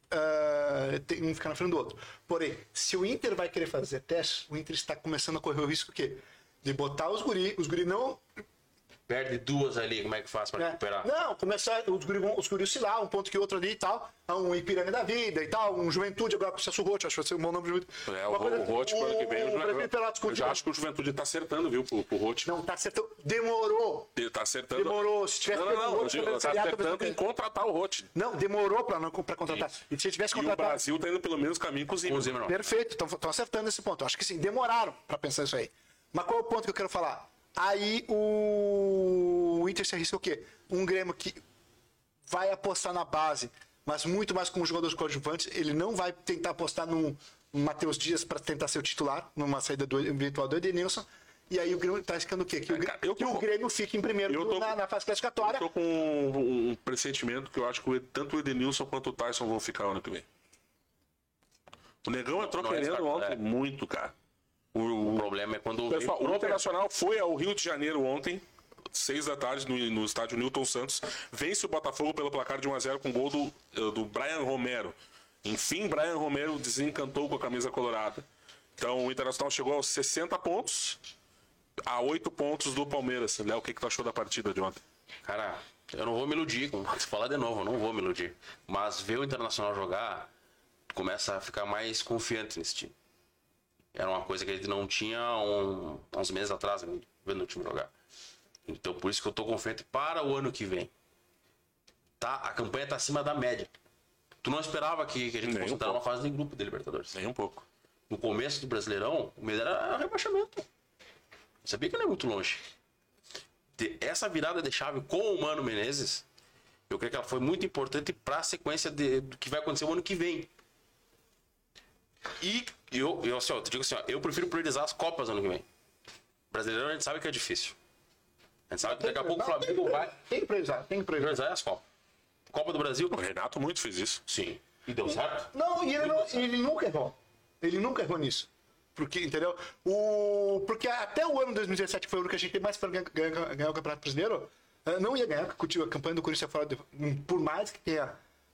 ter- um ficar na frente do outro. Porém, se o Inter vai querer fazer teste, o Inter está começando a correr o risco? De botar os guri, os guri não Perde duas ali, como é que faz pra né? recuperar? Não, começar os guri, vão- os guri oscilar, um ponto que outro ali e tal. há Um Ipiranga da vida e tal, um Juventude agora com o Celso acho que vai ser um bom nome de Juventude. É, o, coisa- o ano que vem, o eu, Prefeito já, Pelotas eu já acho que o Juventude tá acertando, viu, pro, pro Rote. Não, tá certo. Demorou. Ele tá acertando. Demorou. Se tivesse Não, não, o não. Talvez tá acertando em contratar o Rote. Não, demorou pra, não, pra contratar. E se tivesse E o contratado. Brasil tá indo pelo menos caminho com o Com o Zimmermann. Zimmermann. Perfeito, estão acertando esse ponto. Eu acho que sim, demoraram pra pensar isso aí. Mas qual é o ponto que eu quero falar? Aí o, o Inter se arrisca o quê? Um Grêmio que vai apostar na base, mas muito mais como jogadores coadjuvantes. Ele não vai tentar apostar no Matheus Dias para tentar ser o titular, numa saída do eventual do Edenilson. E aí o Grêmio tá arriscando o quê? Que o, Grêmio- cara, eu que o Grêmio fique em primeiro eu tô- na, na fase classificatória. Eu tô com um, um pressentimento que eu acho que tanto o Edenilson quanto o Tyson vão ficar ano que vem. O Negão entrou Não é querendo ontem é. muito, cara. O, O o, problema é quando pessoal, vem o Internacional foi ao Rio de Janeiro ontem, seis da tarde, no, no estádio Newton Santos. Vence o Botafogo pelo placar de 1x0 com gol do, eh, do Brian Romero. Enfim, Brian Romero desencantou com a camisa colorada. Então o Internacional chegou aos 60 pontos, a 8 pontos do Palmeiras. Léo, o que, que tu achou da partida de ontem? Cara, eu não vou me iludir, se falar de novo, eu não vou me iludir. Mas ver o Internacional jogar, começa a ficar mais confiante nesse time. Era uma coisa que a gente não tinha há um, uns meses atrás, vendo o time jogar. Então por isso que eu tô confiante para o ano que vem. Tá? A campanha tá acima da média. Tu não esperava que, que a gente Nem fosse um entrar numa fase de grupo de Libertadores. Nem um pouco. No começo do Brasileirão, o medo era rebaixamento. Eu sabia que não é muito longe. Essa virada de chave com o Mano Menezes, eu creio que ela foi muito importante para a sequência de- do que vai acontecer o ano que vem. E eu, eu, assim, ó, te digo assim, ó, eu prefiro priorizar as Copas ano que vem. Brasileiro a gente sabe que é difícil. A gente sabe que daqui a pouco o Flamengo vai Tem que priorizar, tem que priorizar. priorizar as Copas. Copa do Brasil? O Renato muito fez isso. Sim. E deu certo? Não, e ele, não- ele nunca errou. Ele nunca errou nisso. Porque, entendeu? O, porque até o ano 2017, que foi o ano que a gente tem mais para ganhar, ganhar- ganhar o Campeonato Brasileiro, eh, não ia ganhar, porque a campanha do Corinthians é fora de, por mais que tenha.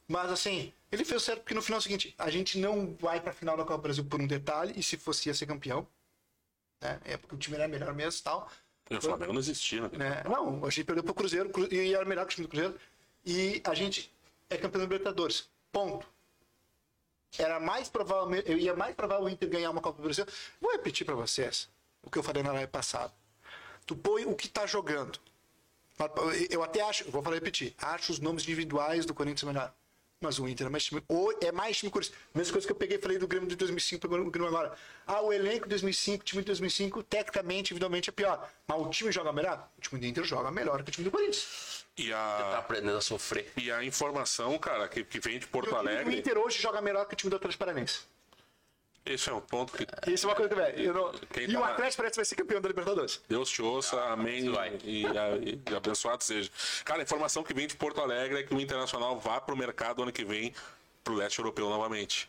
Mas assim, ele fez certo porque no final é o seguinte: a gente não vai para a final da Copa do Brasil por um detalhe, e se fosse ia ser campeão. Né? É porque o time era melhor mesmo e tal. O Flamengo não existia, né? né? Não, a gente perdeu pro Cruzeiro Cru- e era melhor que o time do Cruzeiro. E a gente é campeão da Libertadores. Ponto. Era mais provável, eu ia mais provável o Inter ganhar uma Copa do Brasil. Vou repetir para vocês o que eu falei na live passada. Tu põe o que tá jogando. Eu até acho, vou falar repetir, acho os nomes individuais do Corinthians melhor. Mas o Inter é mais time. Ou é mais time Corinthians. Mesma coisa que eu peguei e falei do Grêmio de 2005, pegando o Grêmio agora. Ah, o elenco de 2005, o time de 2005, tecnicamente, individualmente é pior. Mas o time joga melhor? O time do Inter joga melhor que o time do Corinthians. E Tá a, aprendendo a sofrer. e a informação, cara, que, que vem de E Porto o time do Alegre. Inter hoje joga melhor que o time do Atlético Paranaense. Esse é um ponto que Isso é uma coisa que eu não- Quem E tá o na- Atlético parece que vai ser campeão da Libertadores. Deus te ouça, amém. assim vai. E, e- e abençoado seja. Cara, a informação que vem de Porto Alegre é que o Internacional vá pro mercado ano que vem pro leste europeu novamente.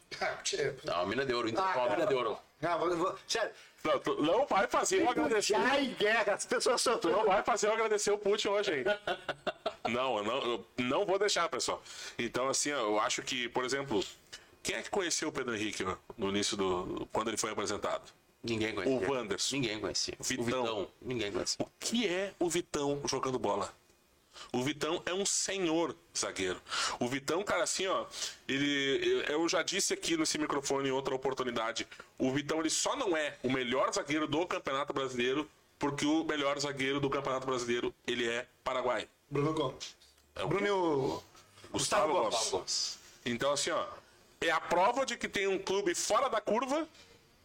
Não, mina de ouro. Inter Ah, com a mina de ouro. Não, vou- vou- sério. Não, tu não vai fazer eu agradecer. Em guerra, as pessoas são. Tu não vai fazer eu agradecer o Putin hoje, hein? Não, eu não, eu não vou deixar, pessoal. Então, assim, ó, eu acho que, por exemplo, quem é que conheceu o Pedro Henrique no início do. quando ele foi apresentado? Ninguém conhecia. O Wanderson. Ninguém conhecia. Vitão. O Vitão. Ninguém conhecia. O que é o Vitão jogando bola? O Vitão é um senhor zagueiro. O Vitão, cara, assim, ó, ele, eu já disse aqui nesse microfone em outra oportunidade. O Vitão, ele só não é o melhor zagueiro do Campeonato Brasileiro porque o melhor zagueiro do Campeonato Brasileiro, ele é paraguai. Bruno Gomes. É o Bruno e o. Gustavo Gomes. Gustavo Gomes. Então, assim, ó, é a prova de que tem um clube fora da curva,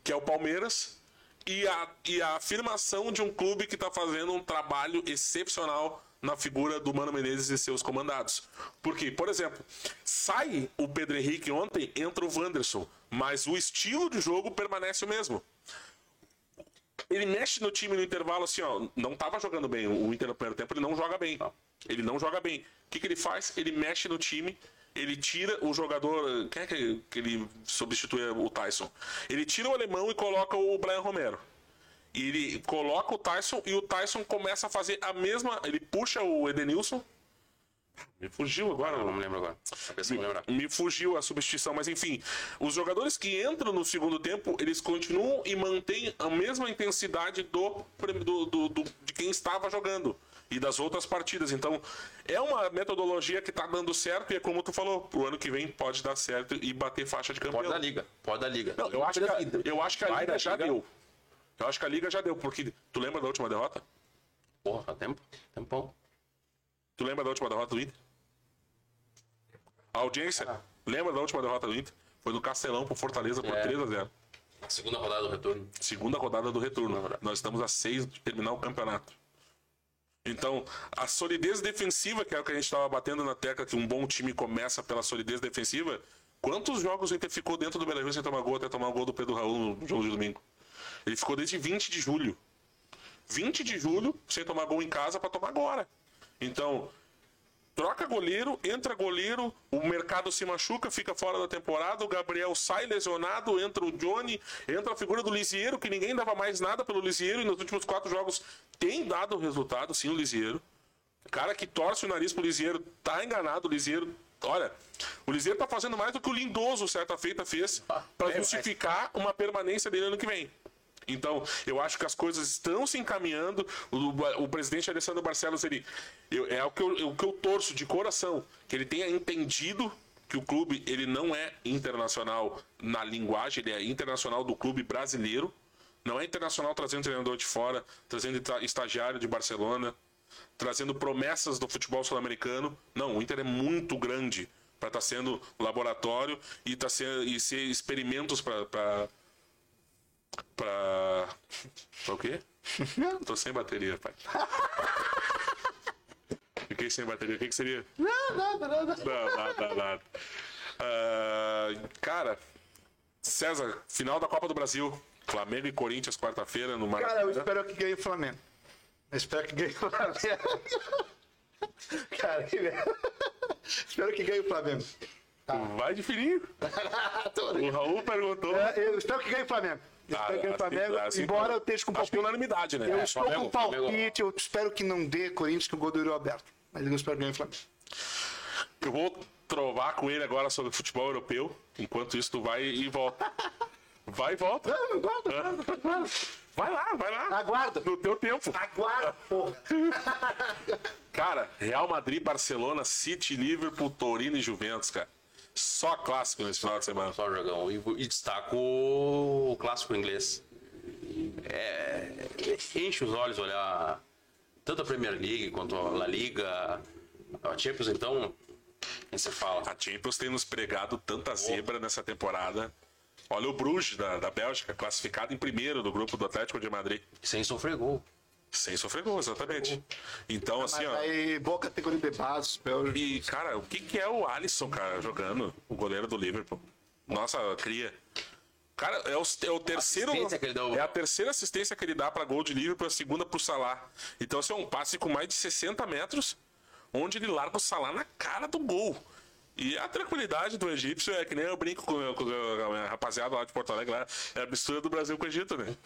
que é o Palmeiras, e a, e a afirmação de um clube que está fazendo um trabalho excepcional na figura do Mano Menezes e seus comandados. Porque, por exemplo, sai o Pedro Henrique ontem, entra o Wanderson, mas o estilo de jogo permanece o mesmo. Ele mexe no time no intervalo assim, ó. Não tava jogando bem. O Inter no primeiro tempo ele não joga bem. Ele não joga bem. O que, que ele faz? Ele mexe no time, ele tira o jogador. Quem é que, que ele substitui o Tyson? Ele tira o alemão e coloca o Brian Romero. E ele coloca o Tyson e o Tyson começa a fazer a mesma. Ele puxa o Edenilson. Me fugiu agora. Eu não me lembro agora. Não lembrar. Me fugiu a substituição, mas enfim, os jogadores que entram no segundo tempo, eles continuam e mantêm a mesma intensidade do, do, do- do- de quem estava jogando e das outras partidas. Então, é uma metodologia que está dando certo e é como tu falou, pro ano que vem pode dar certo e bater faixa de campeão. Pode da liga. Pode da liga. Não, eu acho que a, eu acho que a liga já liga. deu. Eu acho que a liga já deu, porque tu lembra da última derrota? Porra, faz tempo. Tempão. Tu lembra da última derrota do Inter? A audiência, lembra da última derrota do Inter? Foi do Castelão pro Fortaleza por É. 3 a 0 Segunda rodada do retorno. Segunda rodada do retorno. rodada. Nós estamos a seis de terminar o campeonato. Então, a solidez defensiva, que é o que a gente estava batendo na tecla, que um bom time começa pela solidez defensiva. Quantos jogos o Inter ficou dentro do Beira-Rio sem tomar gol até tomar o gol do Pedro Raul no jogo de domingo? Ele ficou desde 20 de julho. 20 de julho sem tomar gol em casa para tomar agora. Então, troca goleiro, entra goleiro, o mercado se machuca, fica fora da temporada, o Gabriel sai lesionado, entra o Johnny, entra a figura do Lisieiro, que ninguém dava mais nada pelo Lisieiro, e nos últimos quatro jogos tem dado resultado, sim, o Lisieiro. Cara que torce o nariz pro Lisieiro, tá enganado, o Lisieiro. Olha, o Lisieiro tá fazendo mais do que o Lindoso, certa feita, fez para é, justificar uma permanência dele ano que vem. Então, eu acho que as coisas estão se encaminhando. O, o presidente Alessandro Barcelos, ele, eu- é o que, eu, o que eu torço de coração, que ele tenha entendido que o clube ele não é internacional na linguagem, ele é internacional do clube brasileiro. Não é internacional trazendo treinador de fora, trazendo esta- estagiário de Barcelona, trazendo promessas do futebol sul-americano. Não, o Inter é muito grande para estar sendo laboratório e, tá sendo, e ser experimentos para para pra o quê? Tô sem bateria, pai. Fiquei sem bateria. O que, que seria? Não, nada, nada. Não, nada, nada. Ah, cara, César, final da Copa do Brasil. Flamengo e Corinthians, quarta-feira, no Cara, eu Maracanã. espero que ganhe o Flamengo. Eu espero que ganhe o Flamengo. Cara, que espero que ganhe o Flamengo. Vai de fininho. O Raul perguntou. É, eu espero que ganhe o Flamengo. Eu Ah, espero que ganhe o assim- Flamengo, assim- embora eu esteja com que palpite. unanimidade, né? Eu É, estou Flamengo, com Flamengo. palpite, eu espero que não dê Corinthians, que o gol do Yuri é aberto. Mas eu espero que ganhe o Flamengo. Eu vou trovar com ele agora sobre futebol europeu. Enquanto isso, tu vai e volta. Vai e volta. Não, aguarda, Vai lá, vai lá. aguarda. No teu tempo. Aguarda, porra. Cara, Real Madrid, Barcelona, City, Liverpool, Torino e Juventus, cara. Só clássico nesse final de semana. Só jogão. E, e destaco o clássico inglês. É, enche os olhos olhar tanto a Premier League quanto a La Liga, a Champions, então. Você fala. A Champions tem nos pregado tanta zebra nessa temporada. Olha o Bruges da, da Bélgica, classificado em primeiro do grupo do Atlético de Madrid. Sem sofrer gol. Sem sofrer gol, exatamente. Então, assim, Mas ó. aí, boa categoria de base, Bélgica. E, cara, o que, que é o Alisson, cara, jogando? O goleiro do Liverpool. Nossa, cria. Cara, é o, é o terceiro. É a terceira assistência que ele dá pra gol de Liverpool, a segunda pro Salah. Então, assim, é um passe com mais de 60 metros, onde ele larga o Salah na cara do gol. E a tranquilidade do egípcio é que nem eu brinco com, com a minha rapaziada lá de Porto Alegre, lá, é a mistura do Brasil com o Egito, né?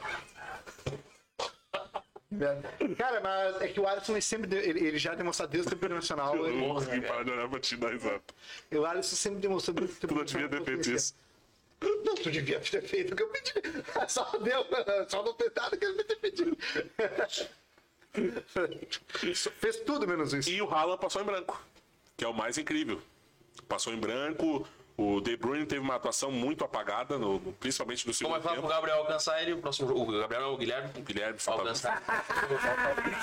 Cara, mas é que o Alisson ele sempre deu- ele, ele já demonstrou desde o tempo internacional. Eu ele- consegui parar de olhar pra ti dar risada. O Alisson sempre demonstrou desde o tempo Tu não devia ter feito isso. Não, tu devia ter feito o que eu pedi. Só deu, só não fez nada que eu ter pedido. Fez tudo menos isso. E o Haaland passou em branco, que é o mais incrível. Passou em branco, o De Bruyne teve uma atuação muito apagada, no- principalmente no Como segundo vai falar pro tempo. Gabriel alcançar ele? O próximo jogo. O Gabriel é o Guilherme. O Guilherme falta Alcançar.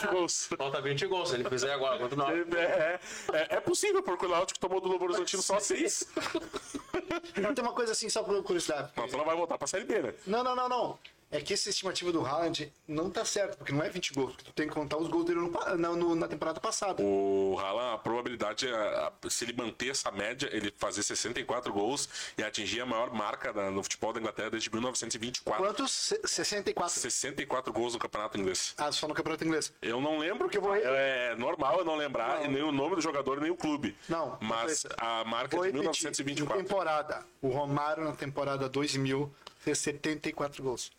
20 gols. Falta 20 gols. Se ele fizer agora contra o Náutico. É, é, é possível, porque o Náutico tomou do Novo Horizontino só seis. Não, tem uma coisa assim, só por curiosidade. Mas tu não vai voltar pra Série B, né? Não, não, não, não. É que essa estimativa do Haaland não tá certo, porque não é 20 gols. porque Tu tem que contar os gols dele no na, no- na temporada passada. O Haaland, a probabilidade, é, a- se ele manter essa média, ele fazer 64 gols e atingir a maior marca da- no futebol da Inglaterra desde 1924. Quantos? Se- 64. 64 gols no campeonato inglês. Ah, só no Campeonato Inglês. Eu não lembro que é normal eu não lembrar nem o nome do jogador nem o clube. Não, Mas vou- a marca é Vou de repetir. Em 1924. temporada. O Romário na temporada 2000 fez 74 gols.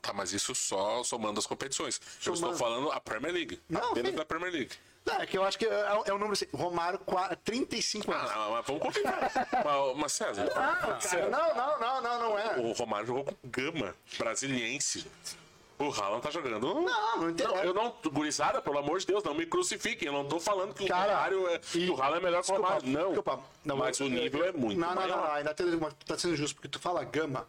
Tá, mas isso só somando as competições. Eu Somando. estou falando a Premier League. Não, apenas sim. da Premier League. Não, é que eu acho que é, é o número assim. Romário, qua- 35 anos. Ah, mas vamos confirmar. mas, mas César, Cara, não, não, não, não, não é. o Romário jogou com Gama, brasiliense. O Haaland tá jogando. Não, não interessa. eu não, gurizada, pelo amor de Deus, não me crucifiquem. Eu não tô falando que Cara, o Romário é, que o Haaland é melhor que o Romário. Não. desculpa. Não, mas eu- o nível é muito Não, não, maior. não, não, ainda tá sendo justo, porque tu fala Gama,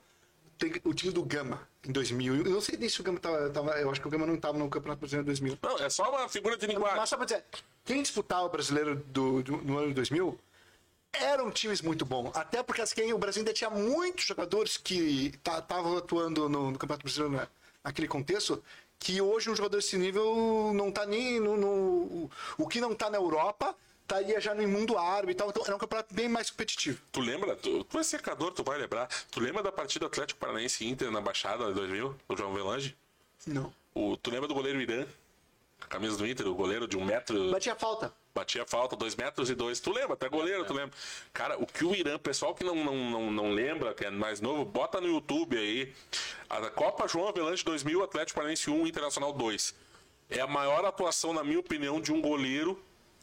o time do Gama em 2000. Eu não sei nem se o Gama tava, tava- Eu acho que o Gama não tava no Campeonato Brasileiro em 2000. Não, é só uma figura de linguagem. Mas só pra dizer, quem disputava o brasileiro do, do- no ano de 2000 eram times muito bons. Até porque assim, o Brasil ainda tinha muitos jogadores que estavam atuando no, no Campeonato Brasileiro né, naquele contexto. Que hoje um jogador desse nível não tá nem no. no- o que não tá na Europa estaria já no mundo árabe e tal. Então era um campeonato bem mais competitivo. Tu lembra? Tu, tu é secador, tu vai lembrar. Tu lembra da partida Atlético Paranaense Inter na Baixada de 2000, do João Velange? Não. O, tu lembra do goleiro Irã? A camisa do Inter, o goleiro de um metro. Batia falta. Batia falta, dois metros e dois. Tu lembra? Até goleiro, tu lembra? Cara, o que o Irã, pessoal que não, não, não, não lembra, que é mais novo, bota no YouTube aí. A Copa João Avelange 2000, Atlético Paranaense 1, Internacional 2. É a maior atuação, na minha opinião, de um goleiro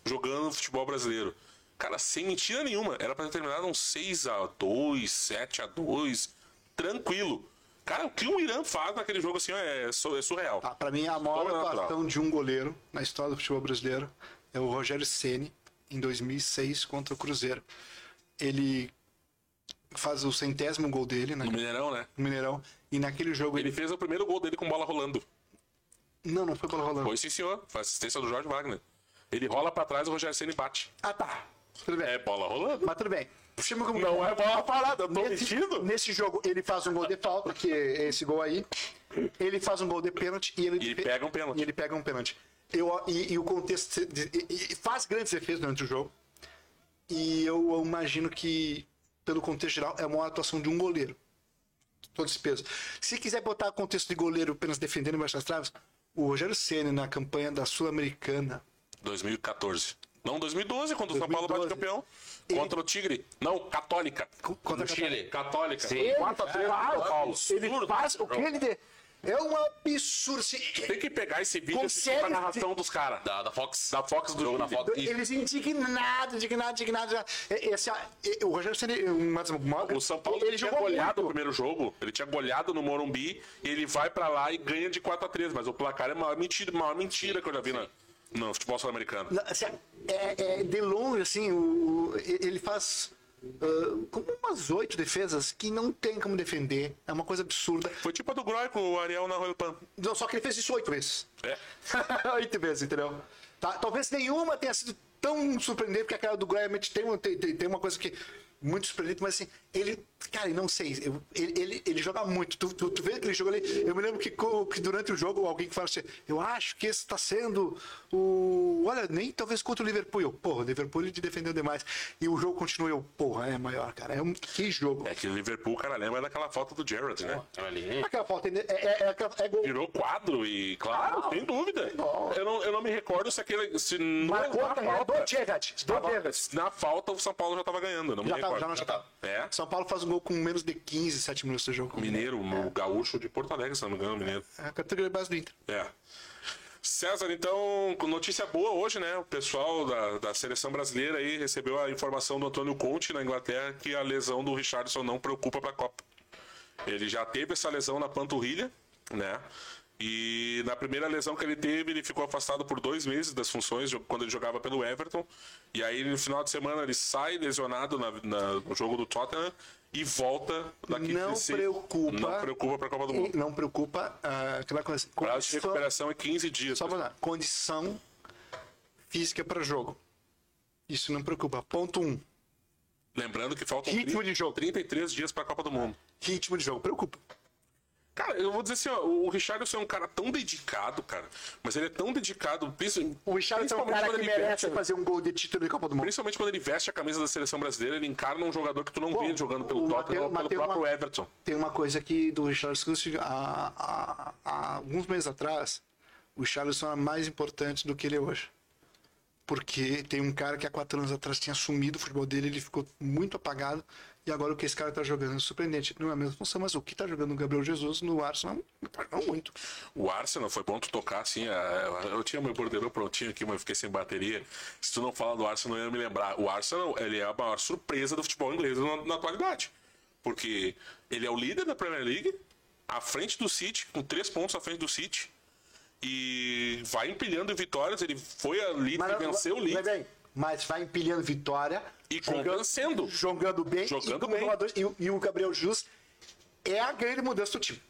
jogando futebol brasileiro. Cara, sem mentira nenhuma. Era pra ter terminado um 6x2, 7x2. Tranquilo. Cara, o que o Irã faz naquele jogo assim é, é surreal. Ah, pra mim, a maior atuação de um goleiro na história do futebol brasileiro é o Rogério Ceni em 2006 contra o Cruzeiro. Ele faz o centésimo gol dele né, No Mineirão, né? no Mineirão e naquele jogo ele... Ele fez o primeiro gol dele com bola rolando. Não, não foi pela rolando. Foi sim, senhor. Foi assistência do Jorge Wagner. Ele rola pra trás, o Rogério Ceni bate. Ah, tá. Tudo bem. É bola rolando. Mas tudo bem. Chama como... Não é bola parada, eu tô Nesse, mentindo. nesse jogo, ele faz um gol de falta, que é esse gol aí. Ele faz um gol de pênalti e ele, E ele pega um pênalti. E ele pega um pênalti. Eu, e, e o contexto. de- e- e faz grandes defesas durante o jogo. E eu imagino que, pelo contexto geral, é uma atuação de um goleiro. Todo esse peso. Se quiser botar contexto de goleiro apenas defendendo embaixo das traves, o Rogério Senna, na campanha da Sul-Americana, 2014. Não, 2012, quando o São Paulo bate 2012. campeão. Contra o Tigre. Não, Católica. contra No a Chile. Católica. Sim. 4x3 São Paulo. ele faz o que ele. de- É um absurdo. Tem que pegar esse vídeo e assistir Consegue- a narração dos caras. Da, da Fox. Da Fox do jogo na. Fox. Eles indignados, indignados, indignados. É- Esse, é- o Rogério Senna, uma das maiores- O São Paulo ele tinha goleado o muito. primeiro jogo. Ele tinha goleado no Morumbi e ele vai pra lá e ganha de 4x3. Mas o placar é a maior mentira, maior mentira que eu já vi na, no futebol sul-americano. Não, assim, é, é de longe, assim, o, ele faz ah, como umas oito defesas que não tem como defender. É uma coisa absurda. Foi tipo a do Groy com o Ariel na Royal Pan. Não, só que ele fez isso oito vezes. É. oito vezes, entendeu? Tá, talvez nenhuma tenha sido tão surpreendente, porque aquela do uma- tem, tem, tem uma coisa que muito surpreendente, mas assim, ele, cara, eu não sei, eu- ele, ele, ele joga muito. Tu, tu, tu vê aquele jogo ali, eu me lembro que, que durante o jogo alguém que fala assim, eu acho que esse está sendo o. Olha, nem talvez contra o Liverpool. Eu, porra, o Liverpool ele te defendeu demais. E o jogo continua, eu, porra, é maior, cara. É um, que jogo. É que o Liverpool, cara, lembra daquela falta do Gerrard, né? Aquela ali. Aquela falta é, é, é, aquela- é gol. Virou quadro e, claro, Ah, sem dúvida. Eu não, eu não me recordo se aquele. Se Marcou na carreira falta, do Gerrard. Do Gerrard. na falta, o São Paulo já tava ganhando. Não me Já tava, já não já tava. É? São Paulo faz um gol com menos de 15, 7 minutos de jogo. Mineiro, o gaúcho de Porto Alegre, se não me engano, mineiro. É a categoria base do Inter. É. César, então, com notícia boa hoje, né? O pessoal da, da seleção brasileira aí recebeu a informação do Antônio Conte na Inglaterra que a lesão do Richardson não preocupa para a Copa. Ele já teve essa lesão na panturrilha, né? E na primeira lesão que ele teve, ele ficou afastado por dois meses das funções quando ele jogava pelo Everton. E aí no final de semana ele sai lesionado na- na- no jogo do Tottenham e volta daqui Não se- preocupa. Não preocupa para a Copa do Mundo. Não preocupa ah, aquela coisa. Prazo de recuperação é 15 dias. só dar, condição física para jogo. Isso não preocupa. Ponto 1. Um, Lembrando que faltam Ritmo 30 de jogo. 33 dias para a Copa do Mundo. ritmo de jogo. Preocupa. Cara, eu vou dizer assim, ó, o Richardson é um cara tão dedicado, cara. Mas ele é tão dedicado, O Richard é um cara que ele merece veste, fazer um gol de título de Copa do Mundo. principalmente quando ele veste a camisa da seleção brasileira, ele encarna um jogador que tu não Bom, vê jogando pelo Tottenham pelo próprio uma- Everton. Tem uma coisa aqui do Richarlison, há, há, há alguns meses atrás, o Richarlison era mais importante do que ele é hoje. Porque tem um cara que há quatro anos atrás tinha assumido o futebol dele, ele ficou muito apagado, e agora o que esse cara tá jogando é surpreendente. Não é a mesma função, mas o que tá jogando o Gabriel Jesus no Arsenal, tá jogando muito. O Arsenal foi bom tu tocar assim. a- eu tinha meu bordeiro prontinho aqui, mas eu fiquei sem bateria. Se tu não fala do Arsenal, eu ia me lembrar. O Arsenal ele é a maior surpresa do futebol inglês na, na atualidade. Porque ele é o líder da Premier League, à frente do City, com três pontos à frente do City. E vai empilhando vitórias. Ele foi a líder e venceu o líder. mas vai empilhando vitória. E convencendo. Jogando bem. Jogando e, bem. e, o- e o Gabriel Jesus é a grande mudança do time.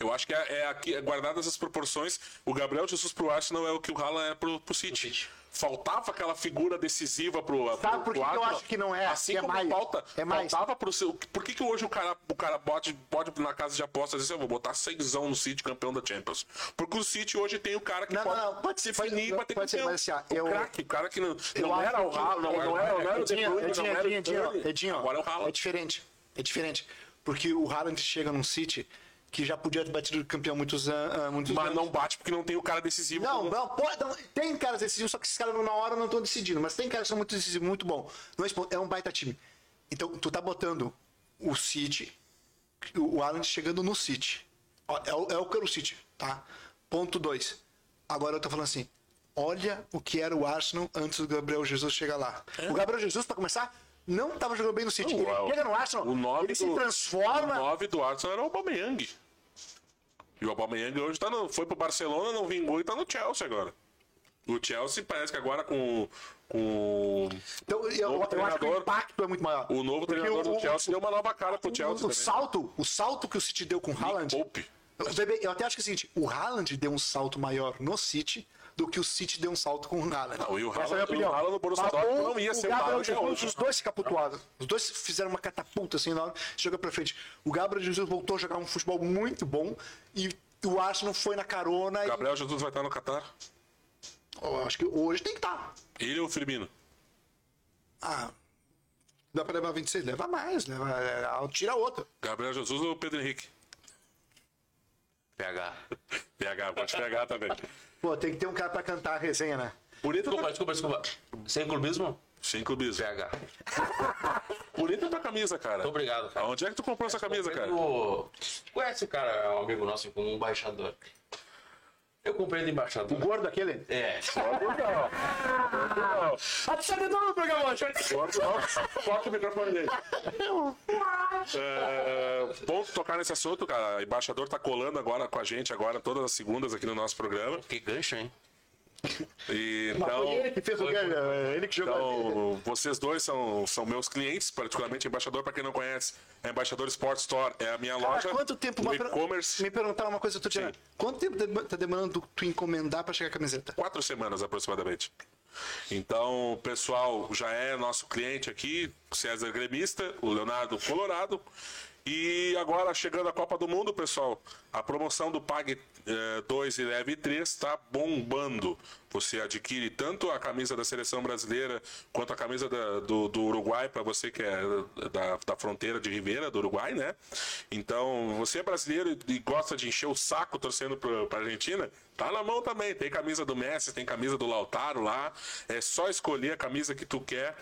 Eu acho que é, é aqui, é guardadas as proporções, o Gabriel Jesus pro Arsenal é o que o Haaland é pro, pro City. Faltava aquela figura decisiva pro, Sabe pro, por que eu acho que não é? Assim é como mais. falta, É mais. faltava pro seu. Por que, que hoje o cara, o cara pode, pode na casa de apostas dizer, eu vou botar seisão no City campeão da Champions? Porque o City hoje tem o cara que Não, pode, não, não, pode ser, pode- definir, bater pode ser, mas assim, ó, o craque, o cara que não, não era o Haaland, não, não era, não era o Edinho, Edinho, Edinho, Edinho, Agora é o É Haaland. diferente. É diferente. Porque o Haaland chega num City que já podia ter batido campeão muitos, an- ah, muitos Mas anos. não bate porque não tem o cara decisivo. Não, como- não, pode, não, tem caras decisivos, só que esses caras na hora não estão decidindo. Mas tem caras que são muito decisivos, muito bom. Não é é um baita time. Então, tu tá botando o City, o Haaland chegando no City. É o, é o que era o City, tá? Ponto 2. Agora eu tô falando assim, olha o que era o Arsenal antes do Gabriel Jesus chegar lá. O Gabriel Jesus, pra começar, não tava jogando bem no City. Não, ele o- chega no Arsenal, o nove ele se do- transforma... O 9 do Arsenal era o Aubameyang. E o Aubameyang hoje tá no, foi pro Barcelona, não vingou e tá no Chelsea agora. O Chelsea parece que agora com, com Então, eu, Novo eu acho que o treinador. impacto é muito maior. o novo treinador o- do Chelsea deu uma nova cara pro O, Chelsea o também. salto, o salto que o City deu com o Haaland. Eu até acho que é o seguinte: o Haaland deu um salto maior no City do que o City deu um salto com o Haaland. Não, e o Essa é a minha Haaland- opinião. o Haaland no Borussia Mas Dortmund o- não ia o ser o Gabriel Haaland Jesus. Os dois se caputuaram. Os dois fizeram uma catapulta assim enorme, joga pra frente. O Gabriel Jesus voltou a jogar um futebol muito bom e o Arsenal foi na carona. E, Gabriel Jesus vai estar no Qatar. eu acho que hoje tem que estar. Ele ou o Firmino? Ah, dá pra levar 26? Leva mais, leva, é, tira outra. Gabriel Jesus ou Pedro Henrique? PH. PH, pode pegar também. Pô, tem que ter um cara pra cantar a resenha, né? Bonita Desculpa, desculpa, desculpa. Sem clubismo? Sem clubismo. PH. Bonita tua camisa, cara. Muito obrigado, cara. Onde é que tu comprou essa camisa, cara? Conhece o cara, é um amigo nosso comum, um embaixador. Eu comprei do embaixador. O gordo aquele? É. Ah, tu sabe do programa hoje. Corta, não. Corta o microfone dele. É, bom tocar nesse assunto, cara. O embaixador tá colando agora com a gente, agora, todas as segundas aqui no nosso programa. Que gancho, hein? E, então, ele que fez o ganho, é ele que jogou. então, vocês dois são, são meus clientes, particularmente embaixador, para quem não conhece. É Embaixador Sport Store, é a minha Cara, loja. quanto tempo no e-commerce. Me perguntaram uma coisa outro dia. Quanto tempo tá demorando tu encomendar pra chegar a camiseta? Quatro semanas aproximadamente. Então, o pessoal já é nosso cliente aqui, César Gremista, o Leonardo Colorado. E agora, chegando a Copa do Mundo, pessoal, a promoção do Pague 2 e Leve 3 está bombando. Você adquire tanto a camisa da seleção brasileira quanto a camisa da, do, do, Uruguai, para você que é da, da fronteira de Ribeira, do Uruguai, né? Então, você é brasileiro e gosta de encher o saco torcendo para Argentina, tá na mão também. Tem camisa do Messi, tem camisa do Lautaro lá. É só escolher a camisa que tu quer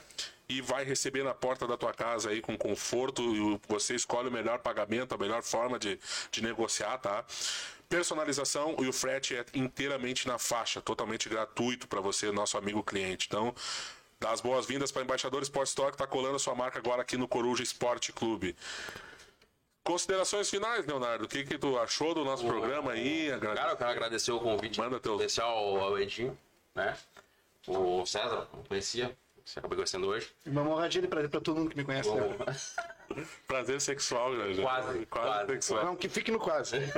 e vai receber na porta da tua casa aí com conforto e você escolhe o melhor pagamento, a melhor forma de, de negociar, tá? Personalização e o frete é inteiramente na faixa, totalmente gratuito para você, nosso amigo cliente. Então, dá as boas-vindas para Embaixador Sport Store que está colando a sua marca agora aqui no Coruja Esporte Clube. Considerações finais, Leonardo. O que, que tu achou do nosso o, programa aí? Agrade... Cara, eu quero agradecer o convite. Manda teu. Agradecer ao, Edinho, né? O César, não conhecia. Você acabou conhecendo hoje. Uma morradinha de prazer pra todo mundo que me conhece. Né? prazer sexual, né? Quase, quase, quase. sexual. Não, que fique no quase.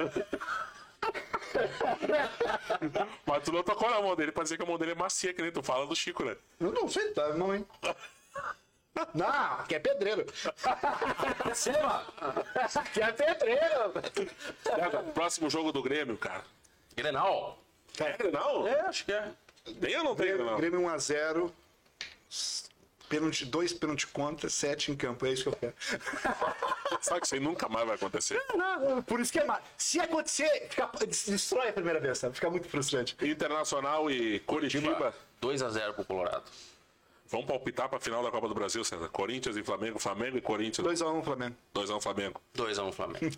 Mas tu não tocou na mão dele pra dizer que a mão dele é macia, que nem tu fala do Chico, né? Eu não sei, tá, não, hein? Não, que é pedreiro. Cima! que é pedreiro. Próximo jogo do Grêmio, cara. Grenal. É Grenal? É, acho que é. Tem ou não tem Grêmio, Grenal? Grêmio 1x0. Pênalti, dois pênalti contra, sete em campo. É isso que eu quero. Sabe que isso aí nunca mais vai acontecer. Não, não, por isso que é mais. Se acontecer, fica, destrói a primeira vez, sabe? Fica muito frustrante. Internacional e Curitiba. 2x0 pro Colorado. Vamos palpitar pra final da Copa do Brasil, César. Corinthians e Flamengo, Flamengo e Corinthians. 2x1 Flamengo. 2x1 Flamengo. 2x1 Flamengo.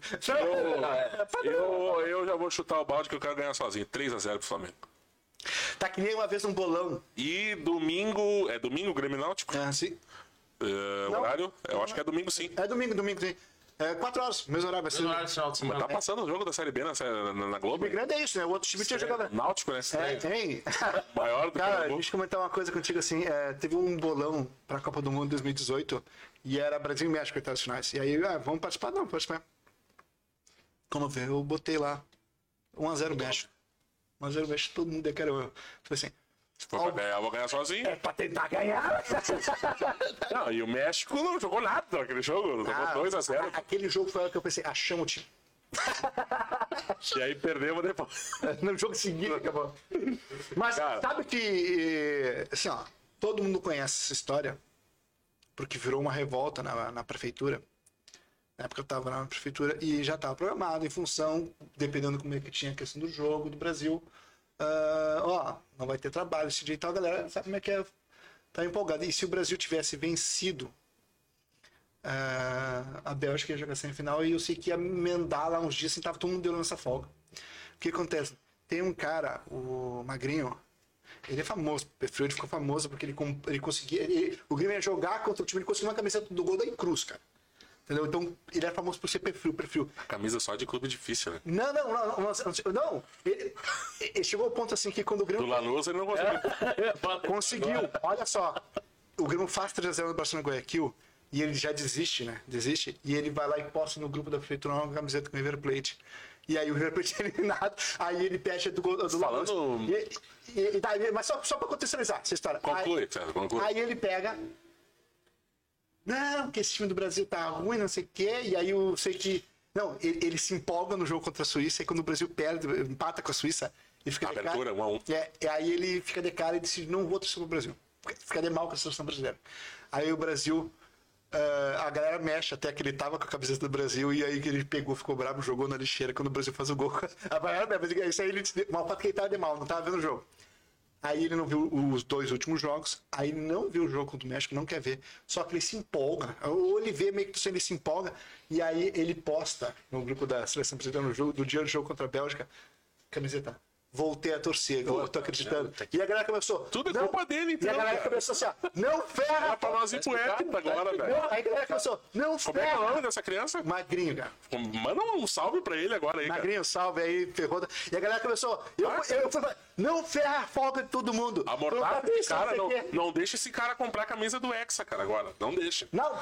eu, eu, eu já vou chutar o balde que eu quero ganhar sozinho. 3x0 pro Flamengo. Tá que nem uma vez um bolão. E domingo. É domingo Grêmio Náutico? É, sim. Uh, horário? Eu acho que é domingo sim. É domingo, domingo sim. É 4 horas, mesmo horário. Vai ser... Mesmo horário final de Mas semana. tá passando o jogo da Série B na, na, na Globo? O grande é isso, né? O outro time tinha jogado. Náutico, né? É, tem. Maior do que Cara, o deixa eu comentar uma coisa contigo assim. é, teve um bolão pra Copa do Mundo 2018 e era Brasil e México entre as finais. E aí, ah, vamos participar? Não, participar. Quando eu eu botei lá 1x0 México. 1x0 México, todo mundo quer. Eu falei assim. Se for pra ganhar, eu vou ganhar sozinho. É pra tentar ganhar. Não, e o México não jogou nada naquele jogo. Não Ah, jogou 2x0. Aquele jogo foi o que eu pensei, achamos o time. E aí perdemos depois. No jogo seguinte acabou. Mas Cara. sabe que, assim, ó, todo mundo conhece essa história, porque virou uma revolta na, na prefeitura. Na época eu tava lá na prefeitura e já estava programado em função, dependendo como é que tinha a questão do jogo do Brasil. ah, ó, não vai ter trabalho esse dia e tal, a galera sabe como é que é. Tá empolgada. E se o Brasil tivesse vencido ah, a Bélgica ia jogar semifinal e eu sei que ia emendar lá uns dias, assim, tava todo mundo deu nessa folga. O que acontece? Tem um cara, o Magrinho, ele é famoso, o perfil ficou famoso porque ele, ele conseguia. ele- o Grêmio ia jogar contra o time, ele conseguiu uma camiseta do gol da Cruz, cara. Entendeu? Então, ele é famoso por ser perfil, perfil. Camisa só de clube difícil, né? Não, não, não, não, não, não. Ele, ele chegou ao ponto assim que quando o Do Grêmio Lanús ele não conseguiu. conseguiu, olha só. O Grêmio faz 3x0 no Barcelona Guayaquil e ele já desiste, né? Desiste. E ele vai lá e posta no grupo da prefeitura uma camiseta com o River Plate. E aí o River Plate é eliminado, aí ele pede do do Falando- Lanús. E, e, e daí- mas só, só pra contextualizar essa história. Conclui, Aí, conclui. aí ele pega. Não, que esse time do Brasil tá ruim, não sei o quê. E aí eu sei que. Não, ele, ele se empolga no jogo contra a Suíça e quando o Brasil perde, empata com a Suíça, ele fica de cara- Abertura, um a um. É, e aí ele fica de cara e decide, não vou torcer pro Brasil. Fica de mal com a seleção brasileira. Aí o Brasil, ah, a galera mexe até que ele tava com a camiseta do Brasil e aí que ele pegou, ficou bravo, jogou na lixeira quando o Brasil faz o gol. A galera mexe, isso aí ele mal fato que ele tava de mal, não tava vendo o jogo. Aí ele não viu os dois últimos jogos, aí não viu o jogo contra o México, não quer ver. Só que ele se empolga. Ou ele vê meio que ele se empolga, e aí ele posta no grupo da seleção brasileira no jogo, do dia do jogo contra a Bélgica, camiseta. Voltei a torcer, eu tô acreditando. E a galera começou. Tudo é "Não." culpa dele, E então, a galera cara. começou assim, ó. Não ferra! Era pra nós ir pro agora, velho. Não, aí a galera começou. Não Como é que é o nome ferra! dessa criança? Magrinho, cara. Manda um salve pra ele agora aí, cara. Magrinho, salve aí, ferrou. E a galera começou. Eu, eu, eu não ferra a folga de todo mundo. Amordaça Eu, esse cara, não, não deixa esse cara comprar a camisa do Hexa, cara, agora. Não deixa. Não,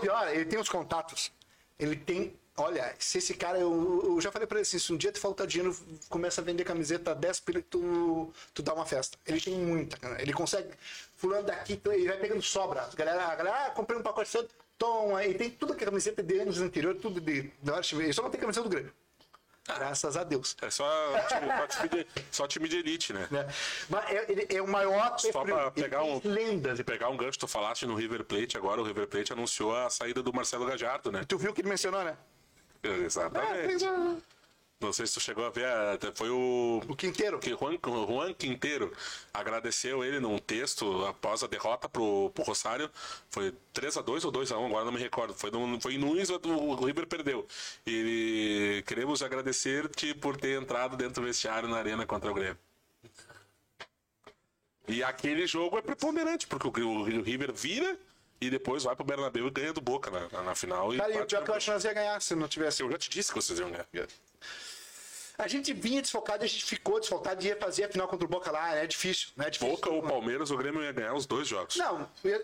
pior, ele tem os contatos. Ele tem. Olha, se esse cara. Eu, eu já falei pra ele assim: se um dia tu faltar dinheiro, começa a vender camiseta 10 pila que tu, tu dá uma festa. Ele tem muita, cara. Ele consegue. Fulano daqui, ele vai pegando sobra. A galera, a galera ah, comprei um pacote santo, toma. E tem tudo que é camiseta de anos anterior, tudo de. Ele só não tem camiseta do Grêmio. Graças a Deus. É só time, só time, de, só time de elite, né? né? Mas é, é o maior. Só pra pegar um, lendas. Pegar um gancho, tu falaste no River Plate, agora o River Plate anunciou a saída do Marcelo Gajardo, né? Tu viu que ele mencionou, né? Exatamente. É, Não sei se tu chegou a ver, foi o. O Quinteiro. Que Juan, Juan Quinteiro agradeceu ele num texto após a derrota pro, pro Rosário. Foi 3x2 ou 2x1, agora não me recordo. Foi, no, foi em Nunes, o, o River perdeu. E queremos agradecer-te por ter entrado dentro do vestiário na arena contra o Grêmio. E aquele jogo é preponderante, porque o, o, o River vira e depois vai pro Bernabéu e ganha do Boca na, na, na final. Cara, e o pior que eu acho que nós ia ganhar se não tivesse. Eu já te disse que vocês iam ganhar. A gente vinha desfocado, a gente ficou desfocado e ia fazer a final contra o Boca lá. É difícil, né? É difícil. Boca ou Palmeiras, o Grêmio ia ganhar os dois jogos. Não, ia-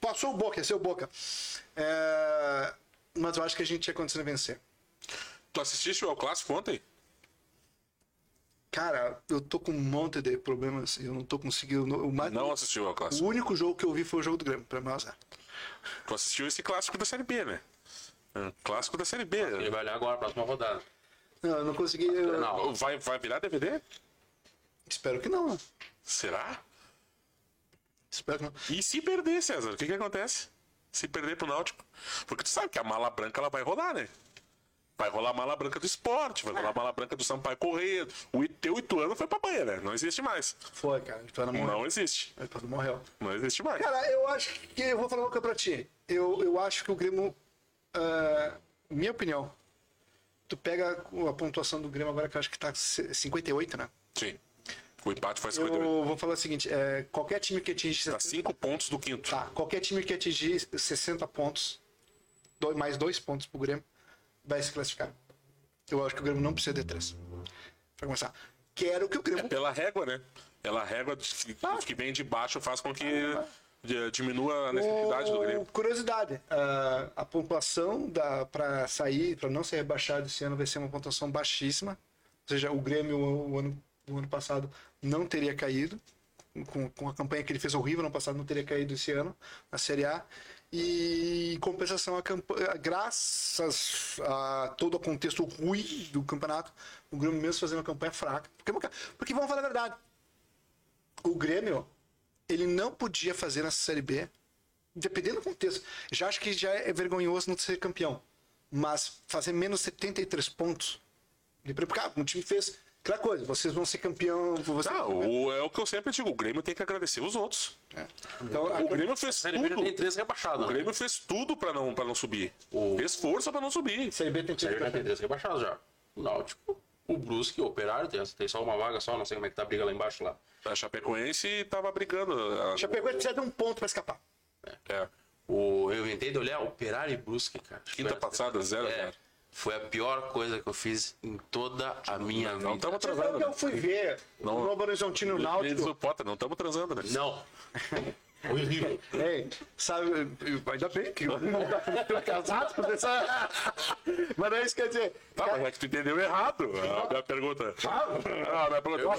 passou o Boca, ia ser o Boca. É, Mas eu acho que a gente ia conseguir vencer. Tu assististe ao clássico ontem? Cara, eu tô com um monte de problemas. Eu não tô conseguindo. O, mais... Não assistiu ao o clássico. único jogo que eu vi foi o jogo do Grêmio, pra mim, azar. Tu assistiu esse clássico da Série B, né? É, Clássico da Série B. Ele vai olhar agora, próxima rodada. Não, eu não consegui. eu- Não. Vai, vai virar DVD? Espero que não. Será? Espero que não. E se perder, César? O que que acontece? Se perder pro Náutico? Porque tu sabe que a mala branca ela vai rolar, né? Vai rolar a mala branca do esporte, vai rolar a mala branca do Sampaio Correia. O teu Ituano foi pra banha, né? Não existe mais. Foi, cara. Então não morreu. Não existe. Então não morreu. Não existe mais. Cara, eu acho que. Eu vou falar uma coisa pra ti. Eu, eu acho que o Grêmio. ah, minha opinião. Tu pega a pontuação do Grêmio agora, que eu acho que tá 58, né? Sim. O empate foi 58. Eu vou falar o seguinte: é, qualquer time que atinge. Tá 5 pontos do quinto. Tá, qualquer time que atingir 60 pontos, mais dois pontos pro Grêmio, vai se classificar. Eu acho que o Grêmio não precisa de três. Pra começar. Quero que o Grêmio. Pela régua, né? Pela régua dos que, vem de baixo faz com que eh, diminua a necessidade do Ô, Grêmio. Curiosidade, ah, a pontuação da, para sair, para não ser rebaixado esse ano, vai ser uma pontuação baixíssima. Ou seja, o Grêmio, o, o ano, o ano passado, não teria caído. Com, com a campanha que ele fez horrível no passado, não teria caído esse ano na Série A. E em compensação, a graças a todo o contexto ruim do campeonato, o Grêmio mesmo fazendo uma campanha fraca. Porque, porque vamos falar a verdade, o Grêmio, ele não podia fazer nessa Série B, dependendo do contexto. Já acho que já é vergonhoso não ser campeão. Mas fazer menos 73 pontos. pre- Cara, o time fez aquela coisa, vocês vão ser campeão. Você... Ah, o, é o que eu sempre digo, o Grêmio tem que agradecer os outros. Então, O Grêmio fez Série B já tudo. tem três rebaixados. O né? Grêmio fez tudo pra não, pra não subir. O- Fez força pra não subir. a Série B tem Série B tem três rebaixados já. O Náutico, o Brusque, o Operário, tem, tem só uma vaga só, não sei como é que tá a briga lá embaixo lá. A Chapecoense tava brigando. a- ele precisa de um ponto para escapar. É. O, eu inventei de olhar Operário e Brusque, cara. Quinta passada, zero a É, zero. Foi a pior coisa que eu fiz em toda a minha Não vida. estamos Sabe transando. que eu fui ver Não. o Novo Horizontino Náutico? não estamos transando, né? Não. Horrível. Ei, sabe, ainda bem que eu não tô casado, porque só- mas não é isso que quer dizer. Tá, mas é que tu entendeu errado a minha pergunta. Ah, minha pergunta.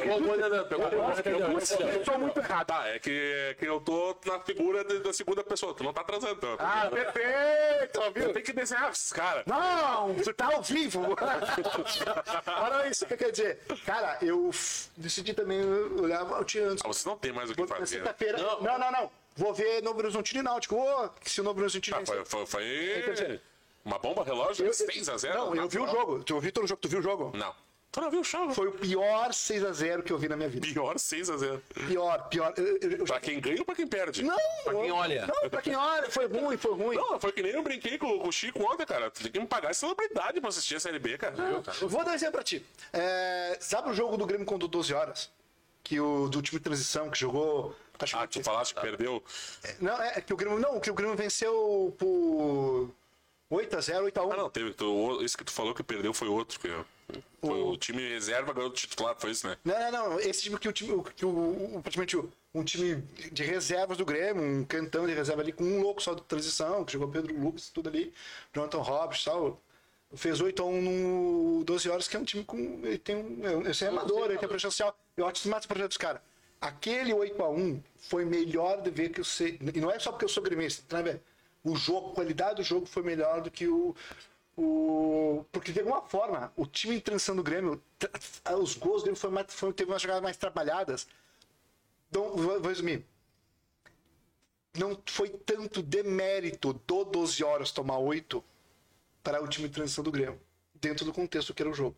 Eu sou muito errado. Tá, é que, é que eu tô na figura da segunda pessoa, tu não tá transando. Então. Ah, perfeito, viu? Tem que desenhar esses caras. Não, você tá ao vivo. Olha isso que quer dizer. Cara, eu decidi também olhar o tinha antes. Ah, vocês não tem mais o que fazer. Não. não, não, Vou ver Novo Horizontino e Náutico. Ô, que se o Novo Horizontino Ah, foi, foi, foi uma bomba relógio? Eu- 6x0? Não, eu vi o jogo. Tu ouviu todo o jogo? Tu viu o jogo? Não. Tu não viu o jogo? Foi o pior 6x0 que eu vi na minha vida. Pior 6x0. Pior, pior. Eu, eu- eu- Pra quem ganha ou pra quem perde? Não, Pra quem olha. Não, pra quem olha. Foi ruim, foi ruim. Não, foi que nem eu brinquei com, com o Chico ontem, cara. Tu tem que me pagar celebridade pra assistir a Série B, cara. Eu vou dar um exemplo pra ti. É, sabe o jogo do Grêmio quando 12 horas? Que o do time de transição que jogou. Acho Ah, tu falaste que perdeu. Não, é que o Grêmio. Não, que o Grêmio venceu por 8x0, 8x1. Ah, não, teve. Tu, o- isso que tu falou que perdeu foi outro. Que, foi o time reserva ganhou o titular, foi isso, né? Não, não, não. Esse time que o time. o- Que o, o- praticamente o, um time de reservas do Grêmio, um cantão de reserva ali com um louco só de transição, que jogou Pedro Lucas, tudo ali, Jonathan Roberts e tal. Fez 8 a 1 no 12 horas, que é um time com. Ele tem um. Esse é amador, ele tem projeto social. Eu acho que mata o projeto dos caras. Aquele 8 a 1 foi melhor de ver que eu sei. E não é só porque eu sou gremista, né? O jogo, a qualidade do jogo foi melhor do que o. o porque de alguma forma, o time em transição do Grêmio, os gols Grêmio foi foi, teve umas jogadas mais trabalhadas. Então, vou resumir. Não foi tanto demérito do 12 horas tomar 8 para o time de transição do Grêmio, dentro do contexto que era o jogo.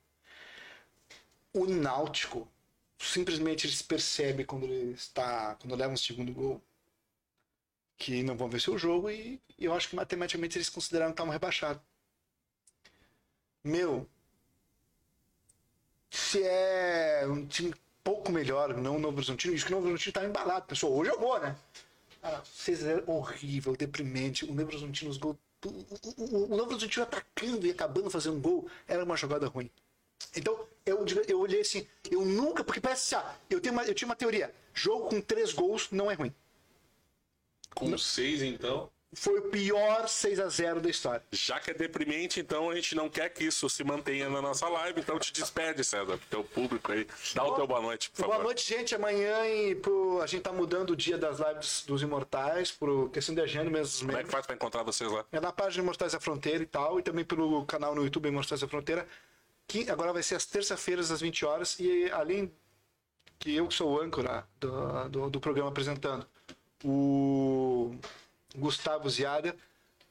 O Náutico simplesmente ele se percebe quando ele está quando leva um segundo gol que não vão vencer o jogo e, e eu acho que matematicamente eles consideraram que estavam rebaixados. Meu, se é um time pouco melhor, não o Novo Horizontino, isso que o Novo Horizontino estava embalado. Pessoal, hoje eu vou, né? 6 é horrível, deprimente. O Novo Horizontino, os gols. O, o, o Novo Horizontino atacando e acabando fazendo um gol era uma jogada ruim. Então, eu, eu olhei assim, eu nunca, porque parece assim, ah, eu, tenho uma, eu tinha uma teoria: jogo com três gols não é ruim. Com seis, então. Foi o pior 6 a 0 da história. Já que é deprimente, então a gente não quer que isso se mantenha na nossa live, então te despede, César, pro teu público aí. Dá o teu boa noite, por favor. Boa noite, gente. Amanhã e pro, a gente tá mudando o dia das lives dos Imortais, por questão de agenda mesmo. Como é que faz pra encontrar vocês lá? É na página Imortais da Fronteira e tal, e também pelo canal no YouTube Imortais da Fronteira. Agora vai ser às terça-feiras, às 20 horas, e além que eu que sou o âncora do, do, do programa apresentando, o Gustavo Ziada,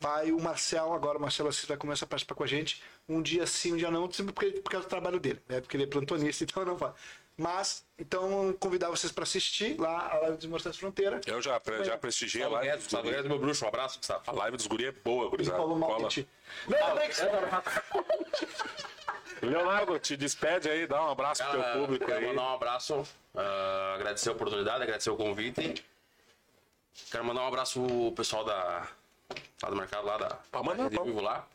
vai o Marcel, agora o Marcelo Assis vai começar a participar com a gente, um dia sim, um dia não, sempre porque, por causa do trabalho dele, né? porque ele é plantonista, então não vai. Mas, então, convidar vocês para assistir lá a live dos Imortais da Fronteira. Eu já, pre- já prestigiei a Gustavo live. Guedes, meu bruxo. Um abraço, Gustavo. A live dos guri é boa, gurizada. falou mal Cola. de ti. Não, bem que Leonardo, te despede aí, dá um abraço pro teu Cara, público quero aí. mandar um abraço, ah, agradecer a oportunidade, agradecer o convite. Quero mandar um abraço pro pessoal da, lá do mercado, lá da, Pode mandar, da. Vivo lá.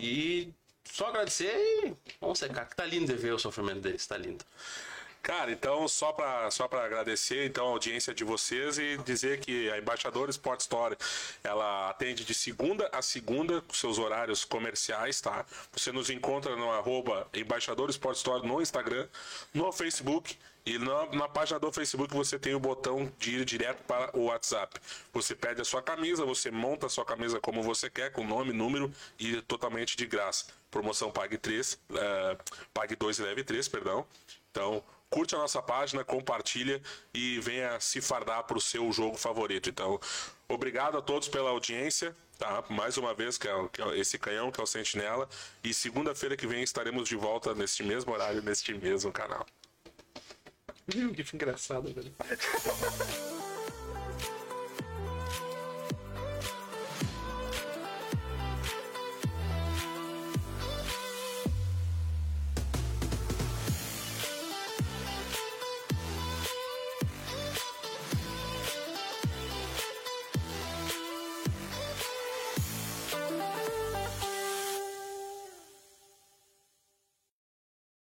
E só agradecer e vamos secar, que tá lindo de ver o sofrimento deles, tá lindo. Cara, então só para só agradecer então a audiência de vocês e dizer que a Embaixador Sport Store, ela atende de segunda a segunda com seus horários comerciais, tá? Você nos encontra no arroba Embaixador Sport Store no Instagram, no Facebook e na, na página do Facebook você tem o botão de ir direto para o WhatsApp. Você pede a sua camisa, você monta a sua camisa como você quer, com nome, número e totalmente de graça. Promoção Pague 3, eh, Pague 2 e Leve 3, perdão. Então, curte a nossa página, compartilha e venha se fardar para o seu jogo favorito. Então, obrigado a todos pela audiência, tá? Mais uma vez, que é, que é esse canhão, que é o Sentinela. E segunda-feira que vem estaremos de volta neste mesmo horário, neste mesmo canal. que engraçado, velho.